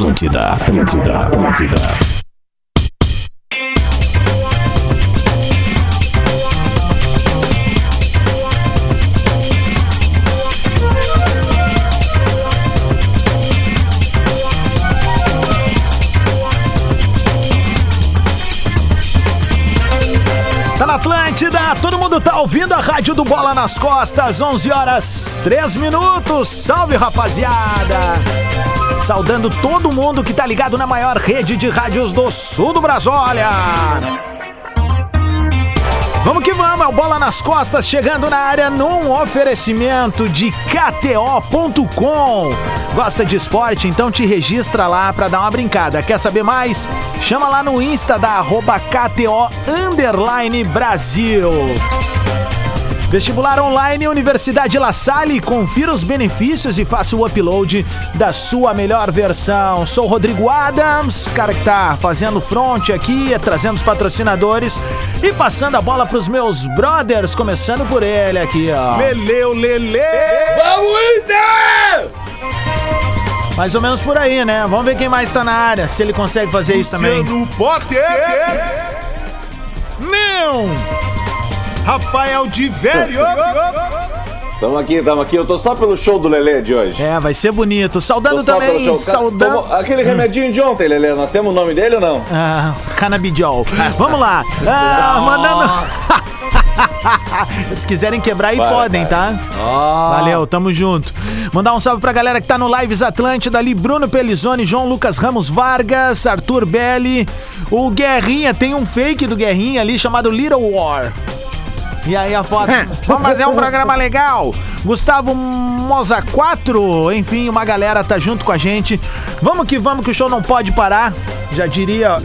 Atlântida, Atlântida, Atlântida. Tá na Atlântida, todo mundo tá ouvindo a rádio do Bola nas Costas, 11 horas 3 minutos. Salve rapaziada! Saudando todo mundo que tá ligado na maior rede de rádios do sul do Brasólia. Vamos que vamos, é o Bola nas Costas chegando na área num oferecimento de KTO.com. Gosta de esporte? Então te registra lá pra dar uma brincada. Quer saber mais? Chama lá no Insta da arroba KTO Brasil. Vestibular online Universidade La Salle, confira os benefícios e faça o upload da sua melhor versão. Sou o Rodrigo Adams, cara que tá fazendo front aqui, trazendo os patrocinadores e passando a bola pros meus brothers, começando por ele aqui, ó. Leleu, Lele! Vamos, Inter! Mais ou menos por aí, né? Vamos ver quem mais tá na área, se ele consegue fazer isso também. Luciano Potter! Não! Rafael de Velho! Tamo aqui, tamo aqui. Eu tô só pelo show do Lelê de hoje. É, vai ser bonito. Saudando também, saudando... Aquele remedinho de ontem, Lelê, nós temos o nome dele ou não? Ah, canabidiol. Vamos lá. Ah, mandando. Se quiserem quebrar aí, Vai, podem, vai. tá? Valeu, tamo junto. Mandar um salve pra galera que tá no Lives Atlântida ali, Bruno Pelizone, João Lucas Ramos Vargas, Arthur Belli, o Guerrinha, tem um fake do Guerrinha ali chamado Little War. E aí a foto. Vamos fazer um programa legal. Gustavo Moza 4, enfim, uma galera tá junto com a gente. Vamos que vamos que o show não pode parar. Já diria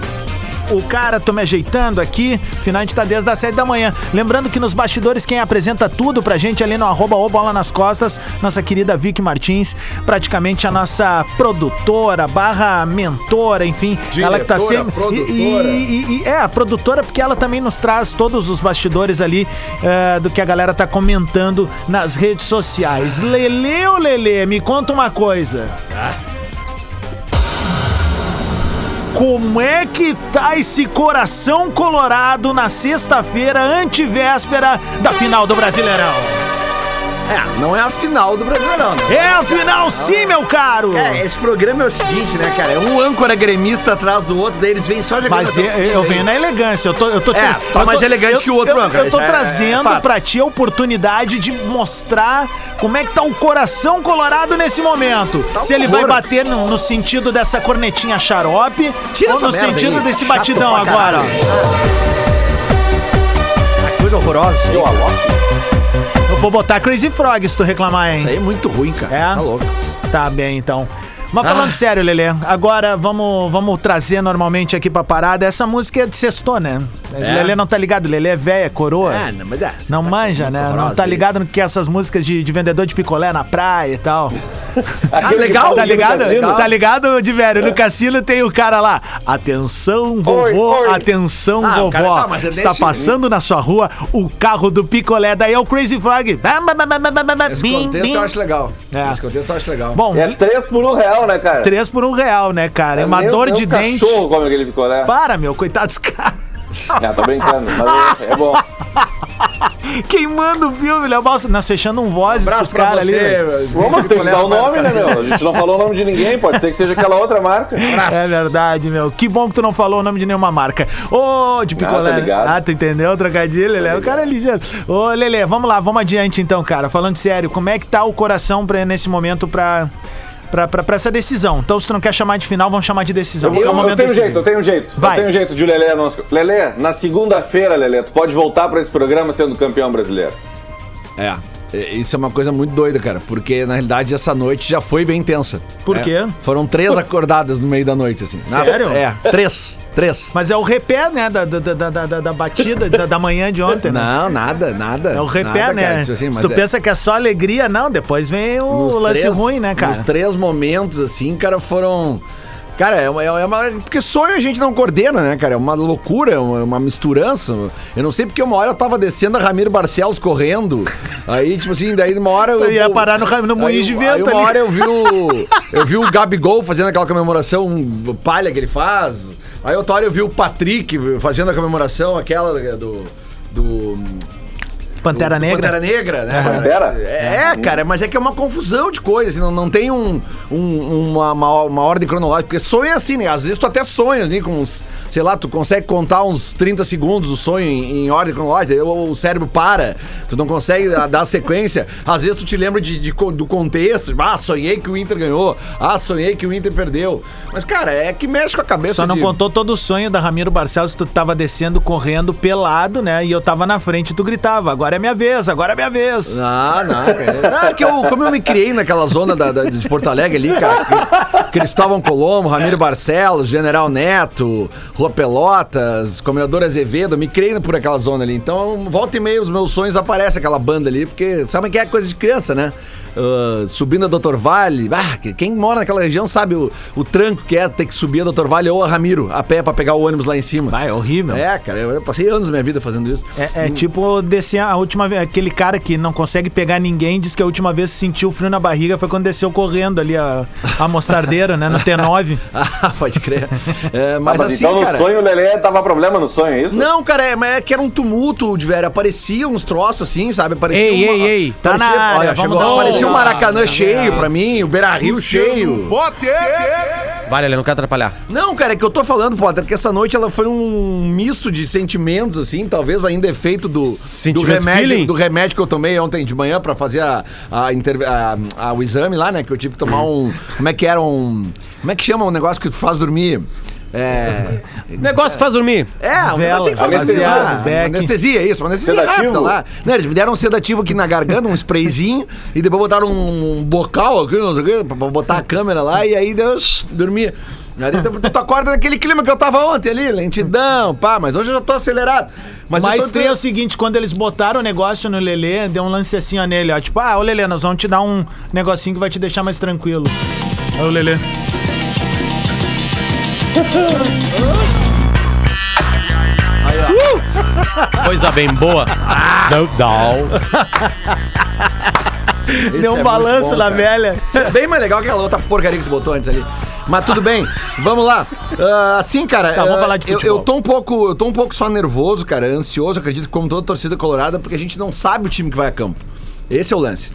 o cara, tô me ajeitando aqui. Final a gente tá desde as 7 da manhã. Lembrando que nos bastidores quem apresenta tudo pra gente ali no arroba o bola nas costas, nossa querida Vicky Martins, praticamente a nossa produtora, barra mentora, enfim. ela que tá Diretora, sempre. produtora. E, e- e- é, a produtora, porque ela também nos traz todos os bastidores ali é, do que a galera tá comentando nas redes sociais. Lele ou Lele, me conta uma coisa. Como é que tá esse coração colorado na sexta-feira, antivéspera da final do Brasileirão? É, não é a final do Brasileirão, né? É a final sim, meu caro! É, esse programa é o seguinte, né, cara? É um âncora gremista atrás do outro, daí eles vêm só jogando. Mas eu, eu venho na elegância, eu tô, eu tô, É, eu tá tô- mais elegante eu- que o outro eu, âncora, Eu tô é- é trazendo fato. pra ti a oportunidade de mostrar como é que tá o coração colorado nesse momento. Se ele vai Tá bater no, no sentido dessa cornetinha xarope Tira ou no sentido aí. desse Chato batidão agora. Que coisa horrorosa. Eu aloco. Vou botar Crazy Frog se tu reclamar, hein? Isso aí é muito ruim, cara. É? Tá louco. Tá bem, então. Mas falando sério, Lelê, agora vamos, vamos trazer normalmente aqui pra parada. Essa música é de sextou, né? É. Lelê não tá ligado, Lelê é velha, coroa. É, não, mas é. Não manja, né? Não tá ligado no que essas músicas de, de vendedor de picolé na praia e tal. Aquele legal, Tá fala ligado? Tá ligado, de velho? No cassino tem o cara lá. Atenção, vovô, Oi, oi. atenção, Ah, cara vovó. tá, mas é Está desse- passando na sua rua o carro do picolé. Daí é o Crazy Frog. Esse bim, contexto bim. eu acho legal. É. Esse contexto eu acho legal. Bom, É três por um real, né, cara? três por um real, né, cara? É uma Nem- dor nem de um dente. cachorro come aquele picolé. Para, meu, coitado dos Ah, tô brincando, mas é, é bom. Queimando o filme, Léo Balsa. Nós fechando um vozes com os caras ali. velho. Vamos ter que dar o nome, né, meu? A gente não falou o nome de ninguém, pode ser que seja aquela outra marca. É verdade, meu. Que bom que tu não falou o nome de nenhuma marca. Ô, de picolé. tá ligado. Ah, tu entendeu? Trocadilho, Lelê. O cara é ligeiro. Ô, Lelê, vamos lá, vamos adiante então, cara. Falando sério, como é que tá o coração pra, nesse momento pra, pra essa decisão? Então, se tu não quer chamar de final, vamos chamar de decisão. Eu, é um eu tenho decisivo. jeito, eu tenho jeito. Vai. Eu tenho jeito de o Lelê. Não... Lelê, na segunda-feira, Lelê, tu pode voltar pra esse programa sendo campeão brasileiro. É. é, Isso é uma coisa muito doida, cara, porque na realidade essa noite já foi bem tensa. Por É, quê? Foram três acordadas no meio da noite, assim. Nas- Sério? É, três. Três. Mas é o repé, né, da, da, da, da, da- da batida da, da manhã de ontem, né? Não, nada, nada. É o repé, nada, né? cara, tipo assim, Se tu é- pensa que é só alegria, não, depois vem o nos lance três- ruim, né, cara? Nos três momentos, assim, cara, foram. Cara, é uma, é uma- Porque sonho a gente não coordena, né, cara? É uma loucura, é uma, uma misturança. Eu não sei porque uma hora eu tava descendo a Ramiro Barcelos correndo. Aí, tipo assim, daí uma hora eu. Eu ia parar no, no moinho de vento aí uma ali. hora eu vi o. Eu vi o Gabigol fazendo aquela comemoração palha que ele faz. Aí outra hora eu vi o Patrick fazendo a comemoração, aquela do. do Pantera do Negra. Pantera Negra, né? Pantera? É, é, cara, mas é que é uma confusão de coisas, assim, não, não tem um, um- uma, uma, uma ordem cronológica, porque sonho é assim, né? Às vezes tu até sonha ali com uns, sei lá, tu consegue contar uns 30 segundos do sonho em, em ordem cronológica, o, o cérebro para, tu não consegue dar sequência, às vezes tu te lembra de, de do contexto, ah, sonhei que o Inter ganhou, ah, sonhei que o Inter perdeu. Mas, cara, é que mexe com a cabeça Só não de... contou todo o sonho da Ramiro Barcelos, tu tava descendo correndo pelado, né? E eu tava na frente e tu gritava: agora é minha vez, agora é minha vez. Ah, não, cara. É que eu, como eu me criei naquela zona da, da- de Porto Alegre ali, cara, que- Cristóvão Colombo, Ramiro Barcelos, General Neto, Rua Pelotas, Comendador Azevedo, me criei por aquela zona ali. Então, volta e meia, os meus sonhos aparece aquela banda ali, porque sabe que é coisa de criança, né? Ah, subindo a Doutor Vale, ah, que- quem mora naquela região sabe o, o tranco que é ter que subir a Doutor Vale ou a Ramiro a pé pra pegar o ônibus lá em cima. Vai, é horrível. É, cara, eu passei anos da minha vida fazendo isso. É, é tipo descer a última vez. Aquele cara que não consegue pegar ninguém diz que a última vez sentiu frio na barriga foi quando desceu correndo ali a, a mostardeira, né? No T9. Ah, pode crer. É, Ah, mas, Mas, assim, então cara... no sonho o Lelê tava problema no sonho, é isso? Não, cara, é, mas é que era um tumulto, de velho. Aparecia uns troços assim, sabe? Aparecia Ei, uma- ei, ei. Tá na área, olha, vamos chegou, dar um- o Maracanã Ah, cheio pra mim, o Beira Rio cheio. Vale, ele não quer atrapalhar. Não, cara, é que eu tô falando, Potter, que essa noite ela foi um misto de sentimentos, assim, talvez ainda efeito do, do, Sentimento remédio, feeling? do remédio que eu tomei ontem de manhã pra fazer a, a, a- a- o exame lá, né? Que eu tive que tomar um. Como é que era um. Como é que chama um negócio que tu faz dormir? É. Negócio que faz dormir. É, um Vela, negócio que faz anestesia, anestesia. Beck. Anestesia, isso, uma anestesia Sedativo? rápida lá. Né, eles me deram um sedativo aqui na garganta, um sprayzinho, e depois botaram um bocal aqui, não sei o quê, pra pra botar a câmera lá, e aí Deus dormia. Aí tu, tu acorda naquele clima que eu tava ontem ali, lentidão, pá, mas hoje eu já tô acelerado. Mas, Mas eu tô, tem o seguinte, quando eles botaram o negócio no Lelê, deu um lance assim ó, nele, ó. Tipo, ah, ô Lelê, nós vamos te dar um negocinho que vai te deixar mais tranquilo. Aí o Lelê. Coisa bem boa. Não, não. Esse Deu um é balanço bom, na cara. velha. Bem mais legal que aquela outra porcaria que tu botou antes ali. Mas tudo bem, vamos lá. Ah, assim, cara, Tá, vamos ah, falar de eu, futebol. eu tô um pouco, eu tô um pouco só nervoso, cara, ansioso, acredito, como toda torcida colorada, porque a gente não sabe o time que vai a campo. Esse é o lance.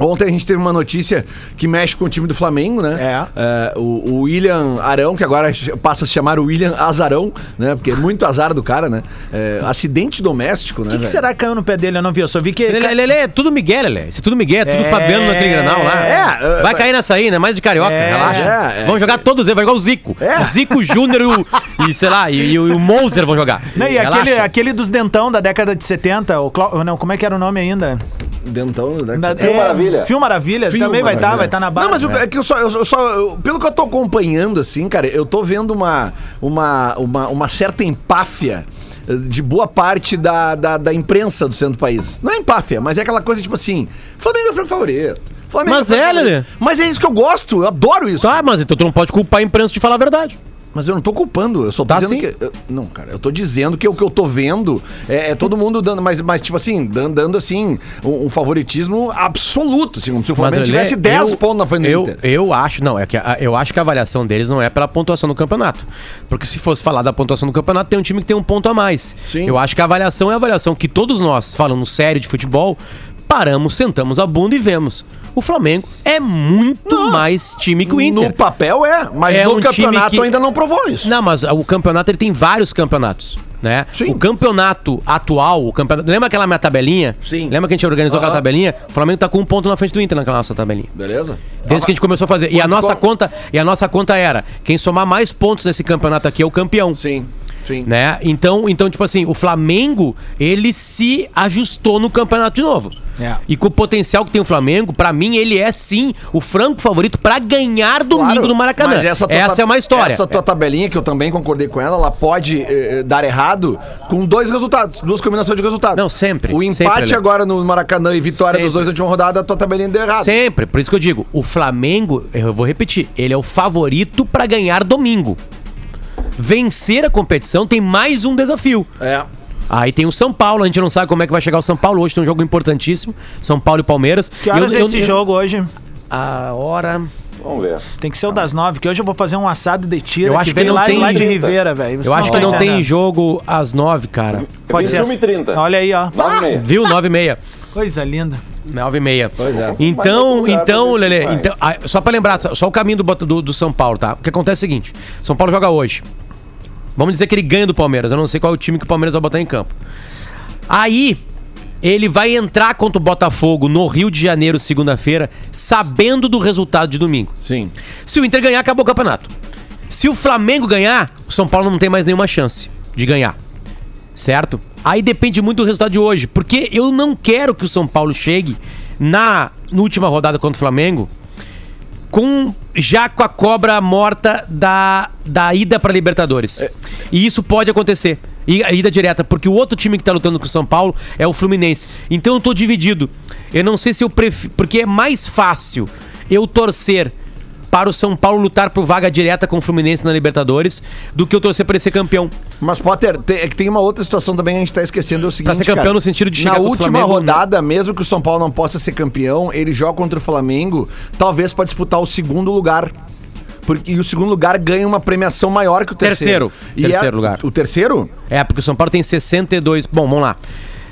Ontem a gente teve uma notícia que mexe com o time do Flamengo, né? É, o, o William Arão, que agora passa a se chamar William Azarão, né? Porque é muito azar do cara, né? É, acidente doméstico, né? O que, que será que caiu no pé dele? Eu não vi, eu só vi que. Lelê, Lelê, é tudo Miguel, Lelê. Isso é tudo Miguel, é tudo É. Fabiano naquele granal lá. É, Vai é, cair nessa aí, né? Mais de carioca, É, relaxa. é, é. Vão jogar todos eles, vai jogar o Zico. É. O Zico Júnior e o, e, sei lá, e, e o, e o Moser vão jogar. Não, e Relaxa. aquele, aquele dos dentão da década de 70, o Clau... não, como é que era o nome ainda? Dentão, né? Da- Fio Maravilha. Fio Maravilha, Fio também vai estar, Maravilha. vai estar na base. Não, mas né? é que eu só, eu só eu- pelo que eu tô acompanhando, assim, cara, eu tô vendo uma, uma, uma, uma certa empáfia eh, de boa parte da, da, da imprensa do centro do país. Não é empáfia, mas é aquela coisa tipo assim: Flamengo é o franco favorito. Flamengo Mas o franco é. Lelê. Mas é isso que eu gosto, eu adoro isso. Tá, mas então tu não pode culpar a imprensa de falar a verdade. Mas eu não tô culpando, eu só tô Tá dizendo sim. que. eu- não, cara, eu tô dizendo que o que eu tô vendo é, é todo mundo dando, mas, mas tipo assim, dando, dando assim, um, um favoritismo absoluto, assim, como se o Flamengo tivesse 10 eu- pontos na frente eu. Eu acho, não, é que a- eu acho que a avaliação deles não é pela pontuação do campeonato. Porque se fosse falar da pontuação do campeonato, tem um time que tem um ponto a mais. Sim. Eu acho que a avaliação é a avaliação que todos nós, falando sério de futebol, paramos, sentamos a bunda e vemos. O Flamengo é muito mais time que o Inter. No papel é, mas É no um campeonato que- ainda não provou isso. Não, mas o campeonato ele tem vários campeonatos. Né? Sim. O campeonato atual, o campeonato. Lembra aquela minha tabelinha? Sim. Lembra que a gente organizou Aham. aquela tabelinha? O Flamengo tá com um ponto na frente do Inter naquela nossa tabelinha. Beleza? Desde que a gente começou a fazer. E a nossa conta, e a nossa conta era: quem somar mais pontos nesse campeonato aqui é o campeão. Sim. Sim. Né? Então, então, tipo assim, o Flamengo, ele se ajustou no campeonato de novo. É. E com o potencial que tem o Flamengo, pra mim, ele é sim o franco favorito pra ganhar domingo Claro, no Maracanã. mas Essa, tab- é uma história. Essa tua tabelinha, que eu também concordei com ela, ela pode eh, eh, dar errado com dois resultados, duas combinações de resultados. Não, sempre, O sempre, empate Ale. agora no Maracanã e vitória Sempre. dos dois na última rodada, a tua tabelinha deu errado. Sempre, por isso que eu digo, o Flamengo, eu vou repetir, ele é o favorito pra ganhar domingo. Vencer a competição tem mais um desafio. É. Aí tem o São Paulo, a gente não sabe como é que vai chegar o São Paulo. Hoje tem um jogo importantíssimo, São Paulo e Palmeiras. Que horas Eu- é esse eu- jogo hoje? A hora... Vamos ver. Tem que ser o das nove, que hoje eu vou fazer um assado de tira Eu que acho que vem não lá, tem- lá de Ribeira, velho. Eu acho que tá não tem jogo às nove, cara. Pode ser. 21 e 30. Olha aí, ó. 9 meia. Viu? Nove e meia. Coisa linda. Nove e meia. Pois é. Então, então, Lele, então, ah, só pra lembrar, só o caminho do, Bota- do, do São Paulo, tá? O que acontece é o seguinte: São Paulo joga hoje. Vamos dizer que ele ganha do Palmeiras. Eu não sei qual é o time que o Palmeiras vai botar em campo. Aí, ele vai entrar contra o Botafogo no Rio de Janeiro, segunda-feira, sabendo do resultado de domingo. Sim. Se o Inter ganhar, acabou o campeonato. Se o Flamengo ganhar, o São Paulo não tem mais nenhuma chance de ganhar. Certo? Aí depende muito do resultado de hoje. Porque eu não quero que o São Paulo chegue na, na última rodada contra o Flamengo com já com a cobra morta da, da ida para Libertadores. E isso pode acontecer. E a ida direta, porque o outro time que tá lutando com o São Paulo é o Fluminense. Então eu tô dividido. Eu não sei se eu prefiro. Porque é mais fácil eu torcer para o São Paulo lutar por vaga direta com o Fluminense na Libertadores do que eu torcer para ele ser campeão. Mas, Potter, tem, é que tem uma outra situação também que a gente tá esquecendo, é o seguinte, Pra ser campeão cara. no sentido de Na chegar o última Flamengo, né? rodada, mesmo que o São Paulo não possa ser campeão, ele joga contra o Flamengo, talvez para disputar o segundo lugar. Porque, e o segundo lugar ganha uma premiação maior que o terceiro. Terceiro. E Terceiro é- lugar. O terceiro? É, porque o São Paulo tem 62. Bom, vamos lá.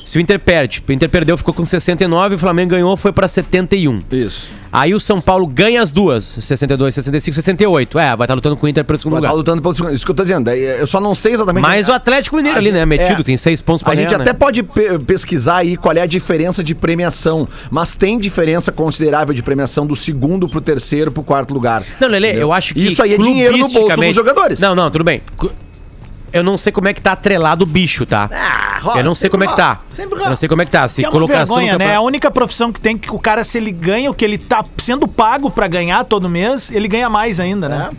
Se o Inter perde, o Inter perdeu, ficou com 69, o Flamengo ganhou, foi pra 71. Isso. Aí o São Paulo ganha as duas, 62, 65, 68. É, vai estar lutando com o Inter pelo segundo Vai tá lugar. lutando pelo segundo. Isso que eu tô dizendo. Eu só não sei exatamente. Mas o Atlético Mineiro ali, né, metido, é. tem seis pontos pra A gente ganhar, até né? pode pe- pesquisar aí qual é a diferença de premiação, mas tem diferença considerável de premiação do segundo pro terceiro pro quarto lugar. Não, Lele, eu acho que. Isso aí é dinheiro no bolso dos jogadores. Não, não, tudo bem. Eu não sei como é que tá atrelado o bicho, tá? rola, eu não sei como é que tá. rola, sempre rola. Eu não sei como é que tá. Se Que é uma colocação vergonha, né? É a única profissão que tem que o cara, se ele ganha o que ele tá sendo pago pra ganhar todo mês, ele ganha mais ainda, né? É,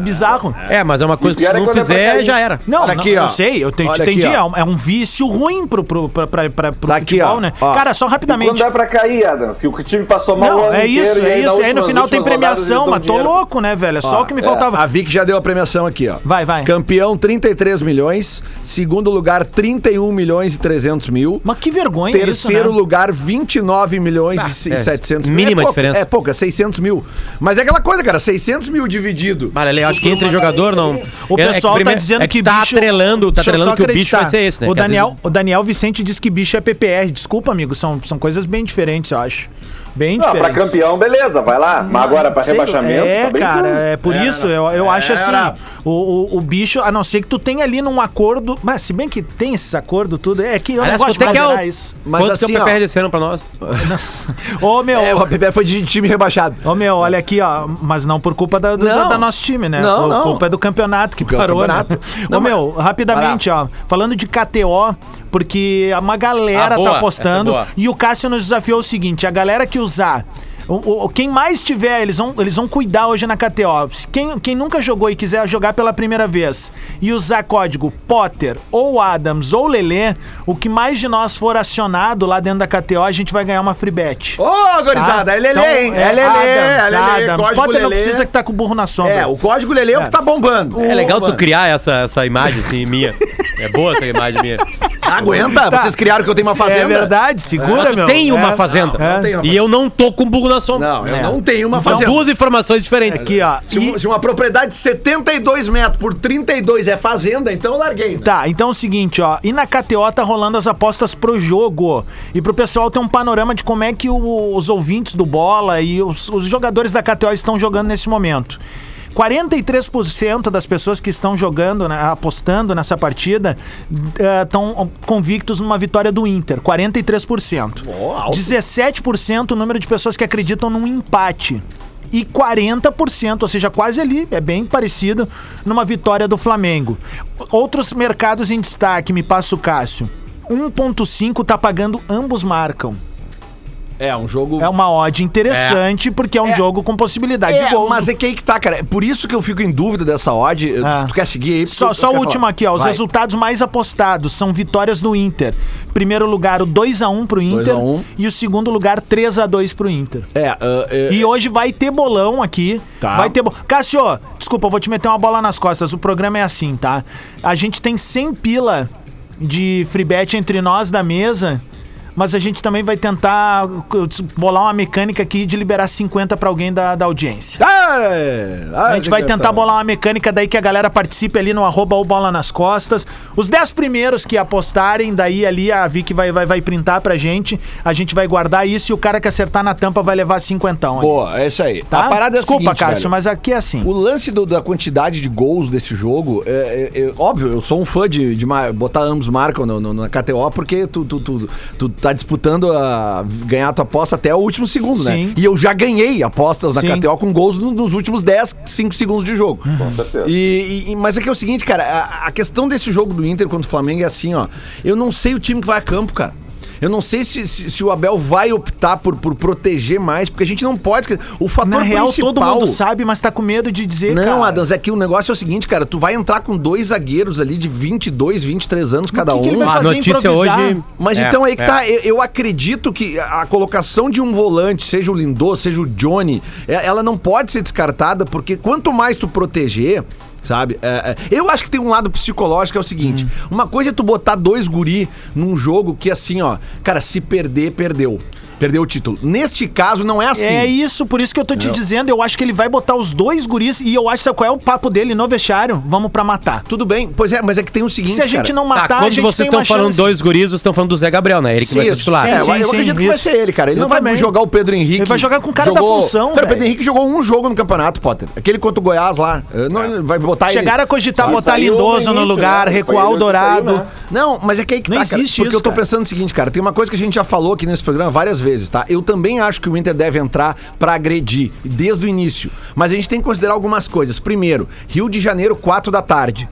bizarro. É, mas é uma coisa que se é não quando é fizer, já era. Não, Olha não, aqui, ó. eu sei, eu te- Olha entendi. aqui, ó. é, um, é vício ruim pro, pro, pra, pra, pra, pro Tá aqui, futebol, ó. né? Ó. Cara, só Quando rapidamente. é pra cair, Adams, que o time passou mal o Não, ano é inteiro isso, e é aí isso. No final tem premiação, mas tô dinheiro. louco, né, velho? É só Ó, o que me é, faltava. A Vic já deu a premiação aqui, ó. Vai, vai. Campeão, 33 milhões. Segundo lugar, 31 milhões e 300 mil. Mas que vergonha Terceiro isso, né? lugar, 29 milhões e é, 700 mil. mínima é diferença. É pouco, é 600 mil. Mas é aquela coisa, cara, 600 mil dividido. Mas, Lele, eu acho que entre jogador não. O É- é que pessoal tá primeiro- dizendo é que, tá bicho... atrelando, tá atrelando que o bicho vai ser esse, né? O Que Daniel, vezes- o Daniel Vicente diz que bicho é PPR. Desculpa, amigo, são, são coisas bem diferentes, eu acho. Bem Não, pra diferentes. campeão, beleza, vai lá. Mas agora pra Sei- rebaixamento. É, tá bem cara, tudo. é por isso, eu, eu acho assim, Era. o, o, o bicho, a não ser que tu tenha ali num acordo, mas se bem que tem esses acordos tudo, é que eu Aliás, não gosto de é que é o- isso. Mas Quanto assim, que é o PPR desse ano pra nós? Ô, meu, É, o APP foi de time rebaixado. Ô meu, olha aqui, ó, mas não por culpa da, do, Não. da nosso time, né? Não, por não. culpa é do campeonato que Do parou, campeonato. né? Não, Ô mas- meu, rapidamente, ó, falando de KTO, porque uma galera Ah, boa, tá apostando essa é e o Cássio nos desafiou o seguinte, a galera que usar o, o- quem mais tiver, eles vão, eles vão cuidar hoje na KTO. Se Quem, quem nunca jogou e quiser jogar pela primeira vez e usar código Potter ou Adams ou Lelê, o que mais de nós for acionado lá dentro da KTO, a gente vai ganhar uma free bet. Ô, gurizada, Tá? é Lelê, Então, hein? É Lelê, Adams, é Lelê, Adams. código Potter não Lelê. precisa que tá com o burro na sombra. É, o código Lelê é o que tá bombando. É legal tu criar essa, essa imagem assim, minha. É boa essa imagem minha. Aguenta, Tá. vocês criaram que eu tenho uma fazenda. É verdade, segura, meu. Tem uma É. fazenda. Não, não uma E eu não tô com burro na Não, eu É. não tenho uma São fazenda. duas informações diferentes. Aqui, ó. Se, E- uma propriedade de 72 metros por 32 é fazenda, então eu larguei. né? Tá, então é o seguinte, ó. E na KTO tá rolando as apostas pro jogo. E pro pessoal ter um panorama de como é que o- os ouvintes do Bola e os, os jogadores da KTO estão jogando nesse momento. 43% das pessoas que estão jogando, né, apostando nessa partida, estão convictos numa vitória do Inter. 43%. Ó, alto. 17% o número de pessoas que acreditam num empate. e 40%, ou seja, quase ali, é bem parecido, numa vitória do Flamengo. Outros mercados em destaque, me passa o Cássio. 1.5 tá pagando ambos marcam. É, um jogo. É uma odd interessante porque é um É. jogo com possibilidade É, de gols. mas é que aí que tá, cara. É por isso que eu fico em dúvida dessa odd. Ah. Tu quer seguir aí? Só, só o último falar? aqui, ó. Os Vai. resultados mais apostados são vitórias do Inter. Primeiro lugar, o 2x1 pro 2 Inter. a 1. E o segundo lugar, 3x2 pro Inter. É, ah, é, E hoje vai ter bolão aqui. Tá. Vai ter bo... Cássio, desculpa, eu vou te meter uma bola nas costas. O programa é assim, tá? A gente tem 100 pila de free bet entre nós da mesa. Mas a gente também vai tentar bolar uma mecânica aqui de liberar 50 pra alguém da, da audiência. É. A gente vai tentar bolar uma mecânica daí que a galera participe ali no arroba ou bola nas costas. Os 10 primeiros que apostarem, daí ali a Vicky vai, vai, vai printar pra gente. A gente vai guardar isso e o cara que acertar na tampa vai levar cinquentão. ali, Boa, é isso aí. Tá? A parada é a Desculpa, seguinte, Cássio, velho. mas aqui é assim. O lance do- da quantidade de gols desse jogo, é, é- é- óbvio, eu sou um fã de, de mar- botar ambos marcam no, no- na KTO, porque tu, tu, tu, tu tá disputando a ganhar a tua aposta até o último segundo, né? Sim. E eu já ganhei apostas na Sim. KTO com gols no- nos últimos 10, 5 segundos de jogo. Com certeza. E, e- mas é que é o seguinte, cara, a, a questão desse jogo do Inter contra o Flamengo é assim, ó. Eu não sei o time que vai a campo, cara. Eu não sei se, se, se o Abel vai optar por, por proteger mais, porque a gente não pode. O fator Na real, principal... todo mundo sabe, mas tá com medo de dizer, Não, cara. Adams, é que o negócio é o seguinte, cara, tu vai entrar com dois zagueiros ali de 22, 23 anos cada que que um. ele vai A fazer notícia improvisar? hoje. Mas É, então aí que é. tá, eu, eu acredito que a colocação de um volante, seja o Lindô, seja o Johnny, é- ela não pode ser descartada, porque quanto mais tu proteger, sabe? é, é, eu acho que tem um lado psicológico, é o seguinte: Hum. uma coisa é tu botar dois guri num jogo que assim, ó, cara, se perder, perdeu. Perdeu o título. Neste caso, não é assim. É isso, por isso que eu tô te dizendo. Eu acho que ele vai botar os dois guris e eu acho sabe qual é o papo dele no vestiário. Vamos pra matar. Tudo bem, pois é, mas é que tem o seguinte. Se a gente cara, não matar, Tá, a quando gente vocês estão falando chance. dois guris, vocês estão falando do Zé Gabriel, né? Ele que vai ser Isso, titular. é, Sim, eu sim, acredito que vai isso. ser ele, cara. Ele Eu não vai também. jogar o Pedro Henrique. Ele vai jogar com o cara da função, Cara, o Pedro. Henrique jogou um jogo no campeonato, Potter. Aquele contra o Goiás lá. Não, ele vai botar Chegaram a cogitar Mas botar Lindoso no lugar, né? recuar o ele que Dourado. ele. Não, mas é que aí que Não tá, cara. existe Porque isso, eu tô pensando o seguinte, cara. Tem uma coisa que a gente já falou aqui nesse programa várias vezes, tá? Eu também acho que o Inter deve entrar pra agredir, desde o início. Mas a gente tem que considerar algumas coisas. Primeiro, Rio de Janeiro, 4 da tarde.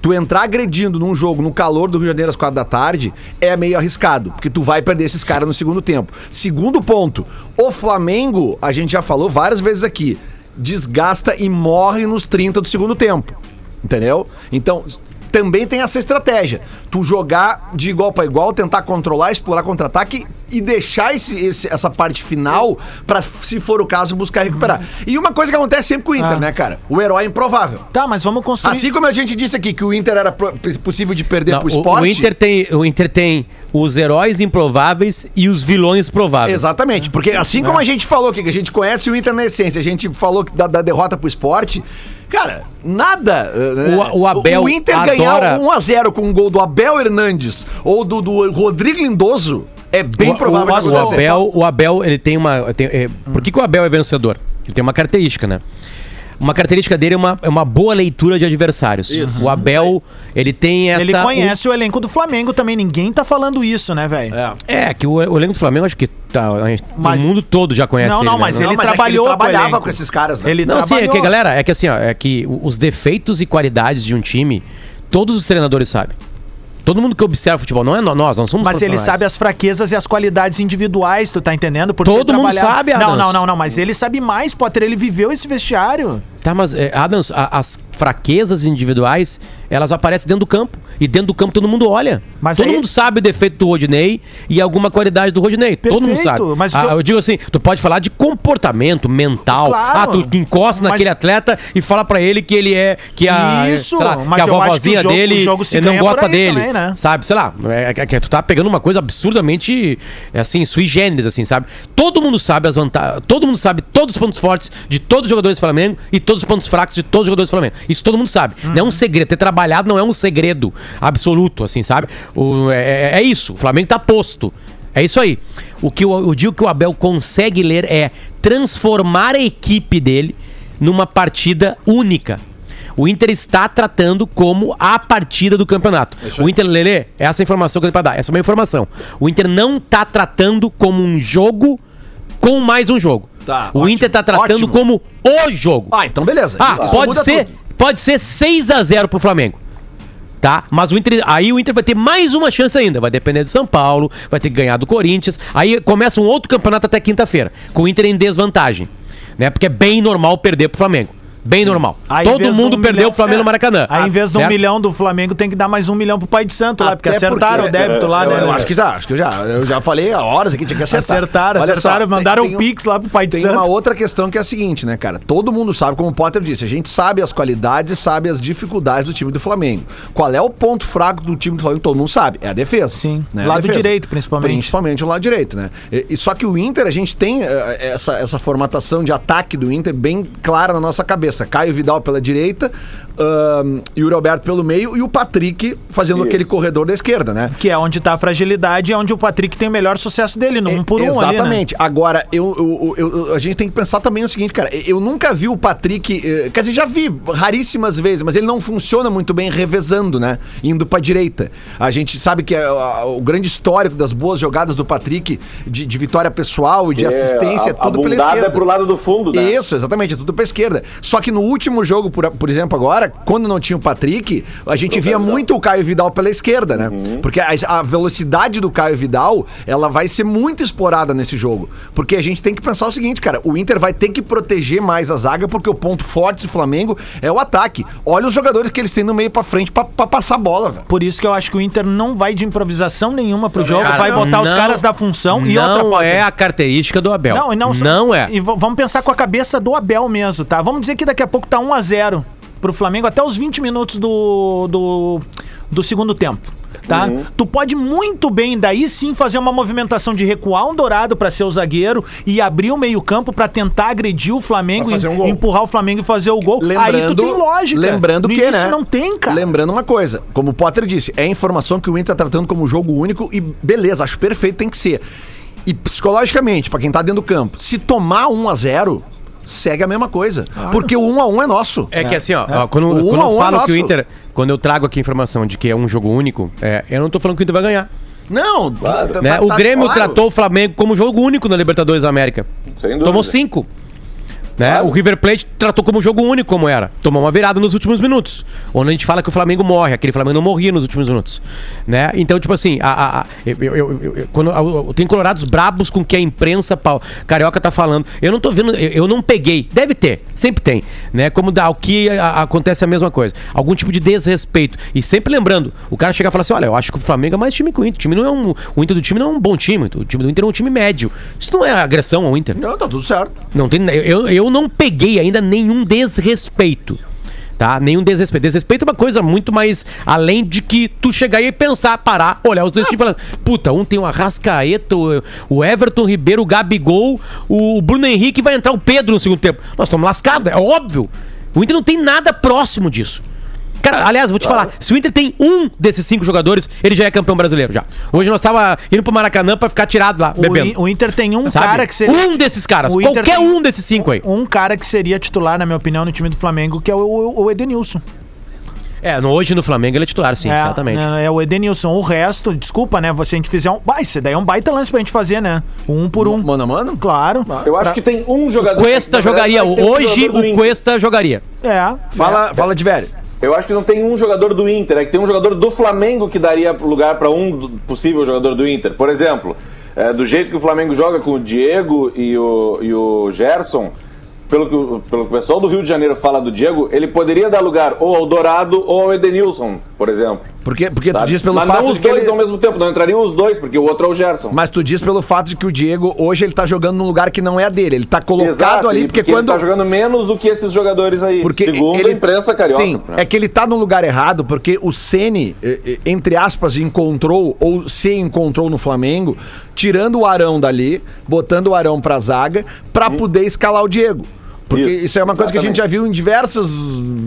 Tu entrar agredindo num jogo no calor do Rio de Janeiro às quatro da tarde é meio arriscado, porque tu vai perder esses caras no segundo tempo. Segundo ponto, o Flamengo, a gente já falou várias vezes aqui, desgasta e morre nos 30 do segundo tempo. Entendeu? Então, também tem essa estratégia. Tu jogar de igual para igual, tentar controlar, explorar contra-ataque e deixar esse, esse- essa parte final pra, se for o caso, buscar recuperar. E uma coisa que acontece sempre com o Inter, Ah. né, cara? O herói é improvável. Tá, mas vamos construir. Assim como a gente disse aqui que o Inter era possível de perder Não, pro o, esporte. o Inter tem, o Inter tem os heróis improváveis e os vilões prováveis. Exatamente, porque assim como a gente falou aqui, que a gente conhece o Inter na essência, a gente falou que da, da derrota pro esporte. Cara, nada. eh? O- o Abel O Inter adora- ganhar 1x0 com um gol do Abel Hernandes ou do, do Rodrigo Lindoso é bem o, provável o, que o. Abel, o Abel, ele tem uma. tem- é, por que, que o Abel é vencedor? Ele tem uma característica, né? Uma característica dele é uma, é uma boa leitura de adversários. O Abel, ele tem essa. Ele conhece o elenco do Flamengo também. Ninguém tá falando isso, né, velho? É. o- é, que o, o elenco do Flamengo, acho que tá, Mas- o mundo todo já conhece Não, ele. não, né? mas ele é que trabalhou com o trabalhava elenco. com esses caras, né? Ele Não, sim, é trabalhou. que, galera, é que assim, ó, é que os defeitos e qualidades de um time, todos os treinadores sabem. Todo mundo que observa futebol, não é nó- nós, não somos Mas ele sabe as fraquezas e as qualidades individuais, tu tá entendendo? Por ter Todo mundo trabalhado- sabe, Não, Adams. não, não, não, mas ele sabe mais, Potter, ele viveu esse vestiário. Tá, mas, é, Adams, a- as fraquezas individuais, elas aparecem dentro do campo. E dentro do campo todo mundo olha. Mas todo aí- mundo sabe o defeito do Rodinei e alguma qualidade do Rodinei. todo mundo Perfeito, sabe. mas o Ah, eu- eu... digo assim, tu pode falar de comportamento mental. Claro. ah, tu encosta Mas- naquele atleta e fala pra ele que ele é... Que a, Isso, lá, mas que a vovozinha o jogo- dele o jogo se ele não gosta dele. também, né? Sabe? Sei lá, é, é que tu tá pegando uma coisa absurdamente, é assim, sui generis, assim, sabe? Todo mundo sabe as vantagens, todo mundo sabe todos os pontos fortes de todos os jogadores do Flamengo e todos os pontos fracos de todos os jogadores do Flamengo. Isso todo mundo sabe. Não é um segredo. Ter trabalhado não é um segredo absoluto, assim, sabe? O, é, é isso. O Flamengo tá posto. É isso aí. O que o, o digo que o Abel consegue ler é transformar a equipe dele numa partida única. O Inter está tratando como a partida do campeonato. O Inter, Lele, essa informação que eu tenho pra dar. Essa é uma informação. O Inter não está tratando como um jogo com mais um jogo. Tá, o ótimo, Inter tá tratando ótimo. como o jogo. Ah, então beleza. Ah, Isso pode ser, tudo. pode ser 6 a 0 pro Flamengo. Tá? Mas o Inter, aí o Inter vai ter mais uma chance ainda, vai depender do São Paulo, vai ter que ganhar do Corinthians. Aí começa um outro campeonato até quinta-feira, com o Inter em desvantagem, né? Porque é bem normal perder pro Flamengo. Bem normal. Aí, Todo mundo um perdeu pro Flamengo é. no Maracanã. Aí, em vez de um milhão do Flamengo, tem que dar mais um milhão pro pai de santo lá, porque Até acertaram porque- o débito lá, eu, né? Eu acho que já, acho que já. Eu já falei há horas aqui, tinha que acertar. Acertaram, Olha acertaram, só, mandaram tem- o tem Pix lá pro pai de Tem santo. uma outra questão que é a seguinte, né, cara? Todo mundo sabe, como o Potter disse, a gente sabe as qualidades e sabe as dificuldades do time do Flamengo. Qual é o ponto fraco do time do Flamengo? Todo mundo sabe. É a defesa. Sim. né? Lado defesa. direito, principalmente. Principalmente o lado direito, né? E, e só que o Inter, a gente tem eh, essa, essa formatação de ataque do Inter bem clara na nossa cabeça. Caio Vidal pela direita, ahn, Yuri Alberto pelo meio e o Patrick fazendo Isso. aquele corredor da esquerda, né? Que é onde tá a fragilidade, é onde o Patrick tem o melhor sucesso dele, no um por um ali, né? Exatamente. Agora, eu, eu- eu- eu- a gente tem que pensar também o seguinte, cara. Eu nunca vi o Patrick. eh, Quer dizer, já vi raríssimas vezes, mas ele não funciona muito bem revezando, né? Indo pra direita. A gente sabe que é, a- o grande histórico das boas jogadas do Patrick, de, de vitória pessoal e de assistência, é a, a tudo pela bundada esquerda. é pro lado do fundo, né? Isso, exatamente, é tudo pra esquerda. Só que no último jogo, por, por exemplo, agora, quando não tinha o Patrick, a gente via muito o Caio Vidal pela esquerda, né? Porque a, a velocidade do Caio Vidal, ela vai ser muito explorada nesse jogo. Porque a gente tem que pensar o seguinte, cara, o Inter vai ter que proteger mais a zaga, porque o ponto forte do Flamengo é o ataque. Olha os jogadores que eles têm no meio pra frente pra, pra passar a bola, velho. Por isso que eu acho que o Inter não vai de improvisação nenhuma pro jogo, Cara, vai botar os não- caras da função e outra Não é a característica do Abel. Não, não, só- não é. E vamos pensar com a cabeça do Abel mesmo, tá? Vamos dizer que daqui a pouco tá 1 a 0 pro Flamengo até os 20 minutos do, do, do segundo tempo. Tá? Tu pode muito bem daí sim fazer uma movimentação de recuar um dourado pra ser o zagueiro e abrir o meio-campo pra tentar agredir o Flamengo, um e gol. empurrar o Flamengo e fazer o gol. aí tu tem lógica. Lembrando No que, né? não tem, cara. Lembrando uma coisa, como o Potter disse, é informação que o Inter tá tratando como jogo único e beleza, acho perfeito, tem que ser. E psicologicamente, pra quem tá dentro do campo, se tomar 1 a 0 segue a mesma coisa. Porque o 1 a 1 é nosso. É que assim, ó, ó, quando, O um quando a um eu é falo que o. Inter. Quando eu trago aqui a informação de que é um jogo único, é, eu não tô falando que o Inter vai ganhar. Não, tá- né? tá- o tá Grêmio claro. tratou o Flamengo como jogo único na Libertadores da América. Sem dúvida. Tomou cinco. Né? Claro. O River Plate tratou como jogo único, como era. Tomou uma virada nos últimos minutos. Onde a gente fala que o Flamengo morre, aquele Flamengo não morria nos últimos minutos. Né? Então, tipo assim, a, a- eu, eu- eu- quando, eu, tenho colorados brabos com o que a imprensa pau- carioca tá falando. Eu não tô vendo, eu, não peguei. Deve ter, sempre tem. Né? Como dá, o que acontece a mesma coisa. Algum tipo de desrespeito. E sempre lembrando, o cara chega e fala assim: olha, eu acho que o Flamengo é mais time que o Inter. O, time não é um, o Inter do time não é um bom time. O time do Inter é um time médio. Isso não é agressão ao Inter. Não, tá tudo certo. Não tem, eu, eu não peguei ainda nenhum desrespeito. Tá? Nenhum desrespeito. Desrespeito é uma coisa muito mais além de que tu chegar e pensar, parar, olhar os dois times e falar: puta, um tem o Arrascaeta, o, o Everton Ribeiro, o Gabigol, o Bruno Henrique vai entrar o Pedro no segundo tempo. Nós estamos lascados, é óbvio. O Inter não tem nada próximo disso. Cara, aliás, vou te falar, se o Inter tem um desses cinco jogadores, ele já é campeão brasileiro já. Hoje nós tava indo pro Maracanã pra ficar tirado lá, O, bebendo. In- o Inter tem um Sabe? cara que seria. Um desses caras, O qualquer um desses cinco aí. Um cara que seria titular, na minha opinião, no time do Flamengo, que é o, o Edenilson. É, no, hoje no Flamengo ele é titular, sim, é, exatamente. É, é o Edenilson. O resto, desculpa, né? Se a gente fizer um. Vai, isso daí é um baita lance pra gente fazer, né? Um por um. Mano a mano? Claro. Eu acho que tem um jogador. Cuesta na verdade, jogaria. um Hoje jogador do o. Cuesta jogaria. É. Fala, fala de velho. Eu acho que não tem um jogador do Inter, é que tem um jogador do Flamengo que daria lugar para um possível jogador do Inter. Por exemplo, é, do jeito que o Flamengo joga com o Diego e o, e o Gerson, pelo que, pelo que o pessoal do Rio de Janeiro fala do Diego, ele poderia dar lugar ou ao Dourado ou ao Edenilson, por exemplo. Porque, porque tu diz pelo Mas fato não os dois ele... ao mesmo tempo, não entrariam os dois, porque o outro é o Gerson. Mas tu diz pelo fato de que o Diego, hoje, ele tá jogando num lugar que não é a dele. Ele tá colocado Exato, ali, porque, porque quando. ele tá jogando menos do que esses jogadores aí, Porque segundo ele, a imprensa carioca. Sim, né? é que ele tá no lugar errado, porque o Ceni, eh, eh, entre aspas, encontrou, ou se encontrou no Flamengo, tirando o Arão dali, botando o Arão pra zaga, pra poder escalar o Diego. Porque isso, Isso, é uma coisa que a gente já exatamente. viu em diversas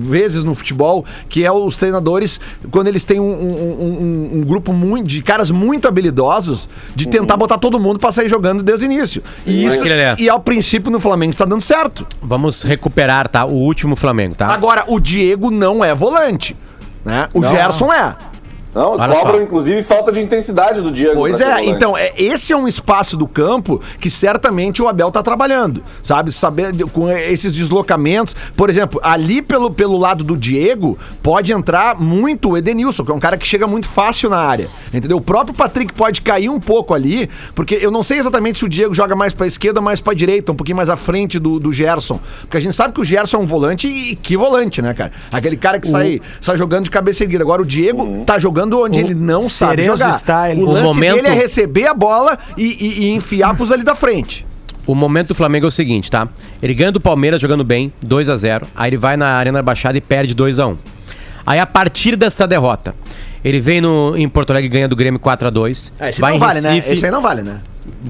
vezes no futebol, que é os treinadores, quando eles têm um, um- um- um grupo muito, de caras muito habilidosos, de tentar botar todo mundo pra sair jogando desde o início. E, isso, é. e ao princípio no Flamengo está dando certo. Vamos recuperar, tá? O último Flamengo, tá? Agora, o Diego não é volante. Né? O Não. Gerson é. Não, Olha cobram só. inclusive falta de intensidade do Diego. Pois é, volante. então, é, esse é um espaço do campo que certamente o Abel tá trabalhando, sabe? Saber com esses deslocamentos. Por exemplo, ali pelo, pelo lado do Diego, pode entrar muito o Edenilson, que é um cara que chega muito fácil na área, entendeu? O próprio Patrick pode cair um pouco ali, porque eu não sei exatamente se o Diego joga mais pra esquerda ou mais pra direita, um pouquinho mais à frente do, do Gerson. Porque a gente sabe que o Gerson é um volante e que volante, né, cara? Aquele cara que sai, sai jogando de cabeça erguida. Agora o Diego tá jogando onde ele não sabe jogar. style. O O lance momento- dele é receber a bola e, e- e enfiar pros ali da frente. O momento do Flamengo é o seguinte, tá? Ele ganha do Palmeiras jogando bem, 2 a 0 Aí ele vai na Arena Baixada e perde 2 a 1 Aí a partir desta derrota, ele vem no, em Porto Alegre e ganha do Grêmio 4 a 2 É, esse vai não em vale, né? Recife, Esse aí não vale, né?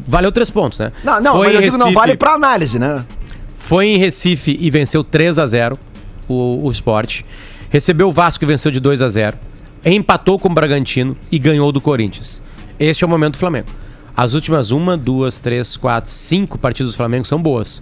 valeu três pontos, né? Não, não, Foi mas eu em digo não Recife- vale pra análise, né? Foi em Recife e venceu 3 a 0 o, o Sport. Recebeu o Vasco e venceu de 2 a 0 Empatou com o Bragantino e ganhou do Corinthians. Este é o momento do Flamengo. As últimas uma, duas, três, quatro, cinco partidas do Flamengo são boas.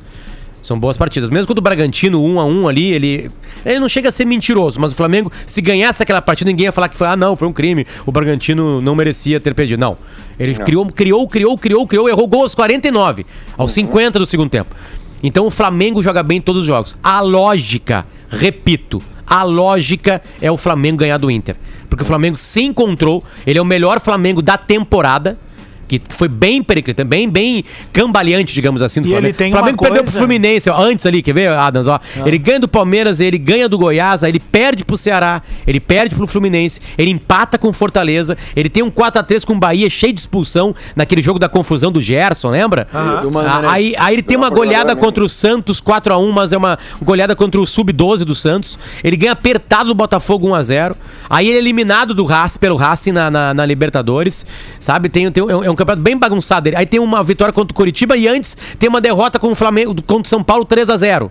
São boas partidas. Mesmo quando o Bragantino, um a um ali, ele. Ele não chega a ser mentiroso, mas o Flamengo, se ganhasse aquela partida, ninguém ia falar que foi, ah, não, foi um crime. O Bragantino não merecia ter perdido. Não. Ele criou, criou, criou, criou, criou, errou gol aos 49, aos 50 do segundo tempo. Então o Flamengo joga bem em todos os jogos. A lógica, repito, a lógica é o Flamengo ganhar do Inter. Porque o Flamengo se encontrou, ele é o melhor Flamengo da temporada. Que foi bem periquita, bem, bem cambaleante, digamos assim, do E Flamengo. ele tem o Flamengo uma perdeu pro coisa- Fluminense, ó, antes ali, quer ver, Adams? Ó, Ele ganha do Palmeiras, ele ganha do Goiás, aí ele perde pro Ceará, ele perde pro Fluminense, ele empata com o Fortaleza, ele tem um 4x3 com o Bahia cheio de expulsão naquele jogo da confusão do Gerson, lembra? Do Ah, Mané. aí, aí ele tem uma goleada né? contra o Santos 4x1, mas é uma goleada contra o Sub-12 do Santos. Ele ganha apertado do Botafogo 1x0. Aí ele é eliminado do Racing, pelo Racing na, na, na Libertadores. Sabe? Tem, tem, é um é campeonato bem bagunçado. Aí tem uma vitória contra o Curitiba e antes tem uma derrota com o Flamengo, contra o São Paulo 3x0.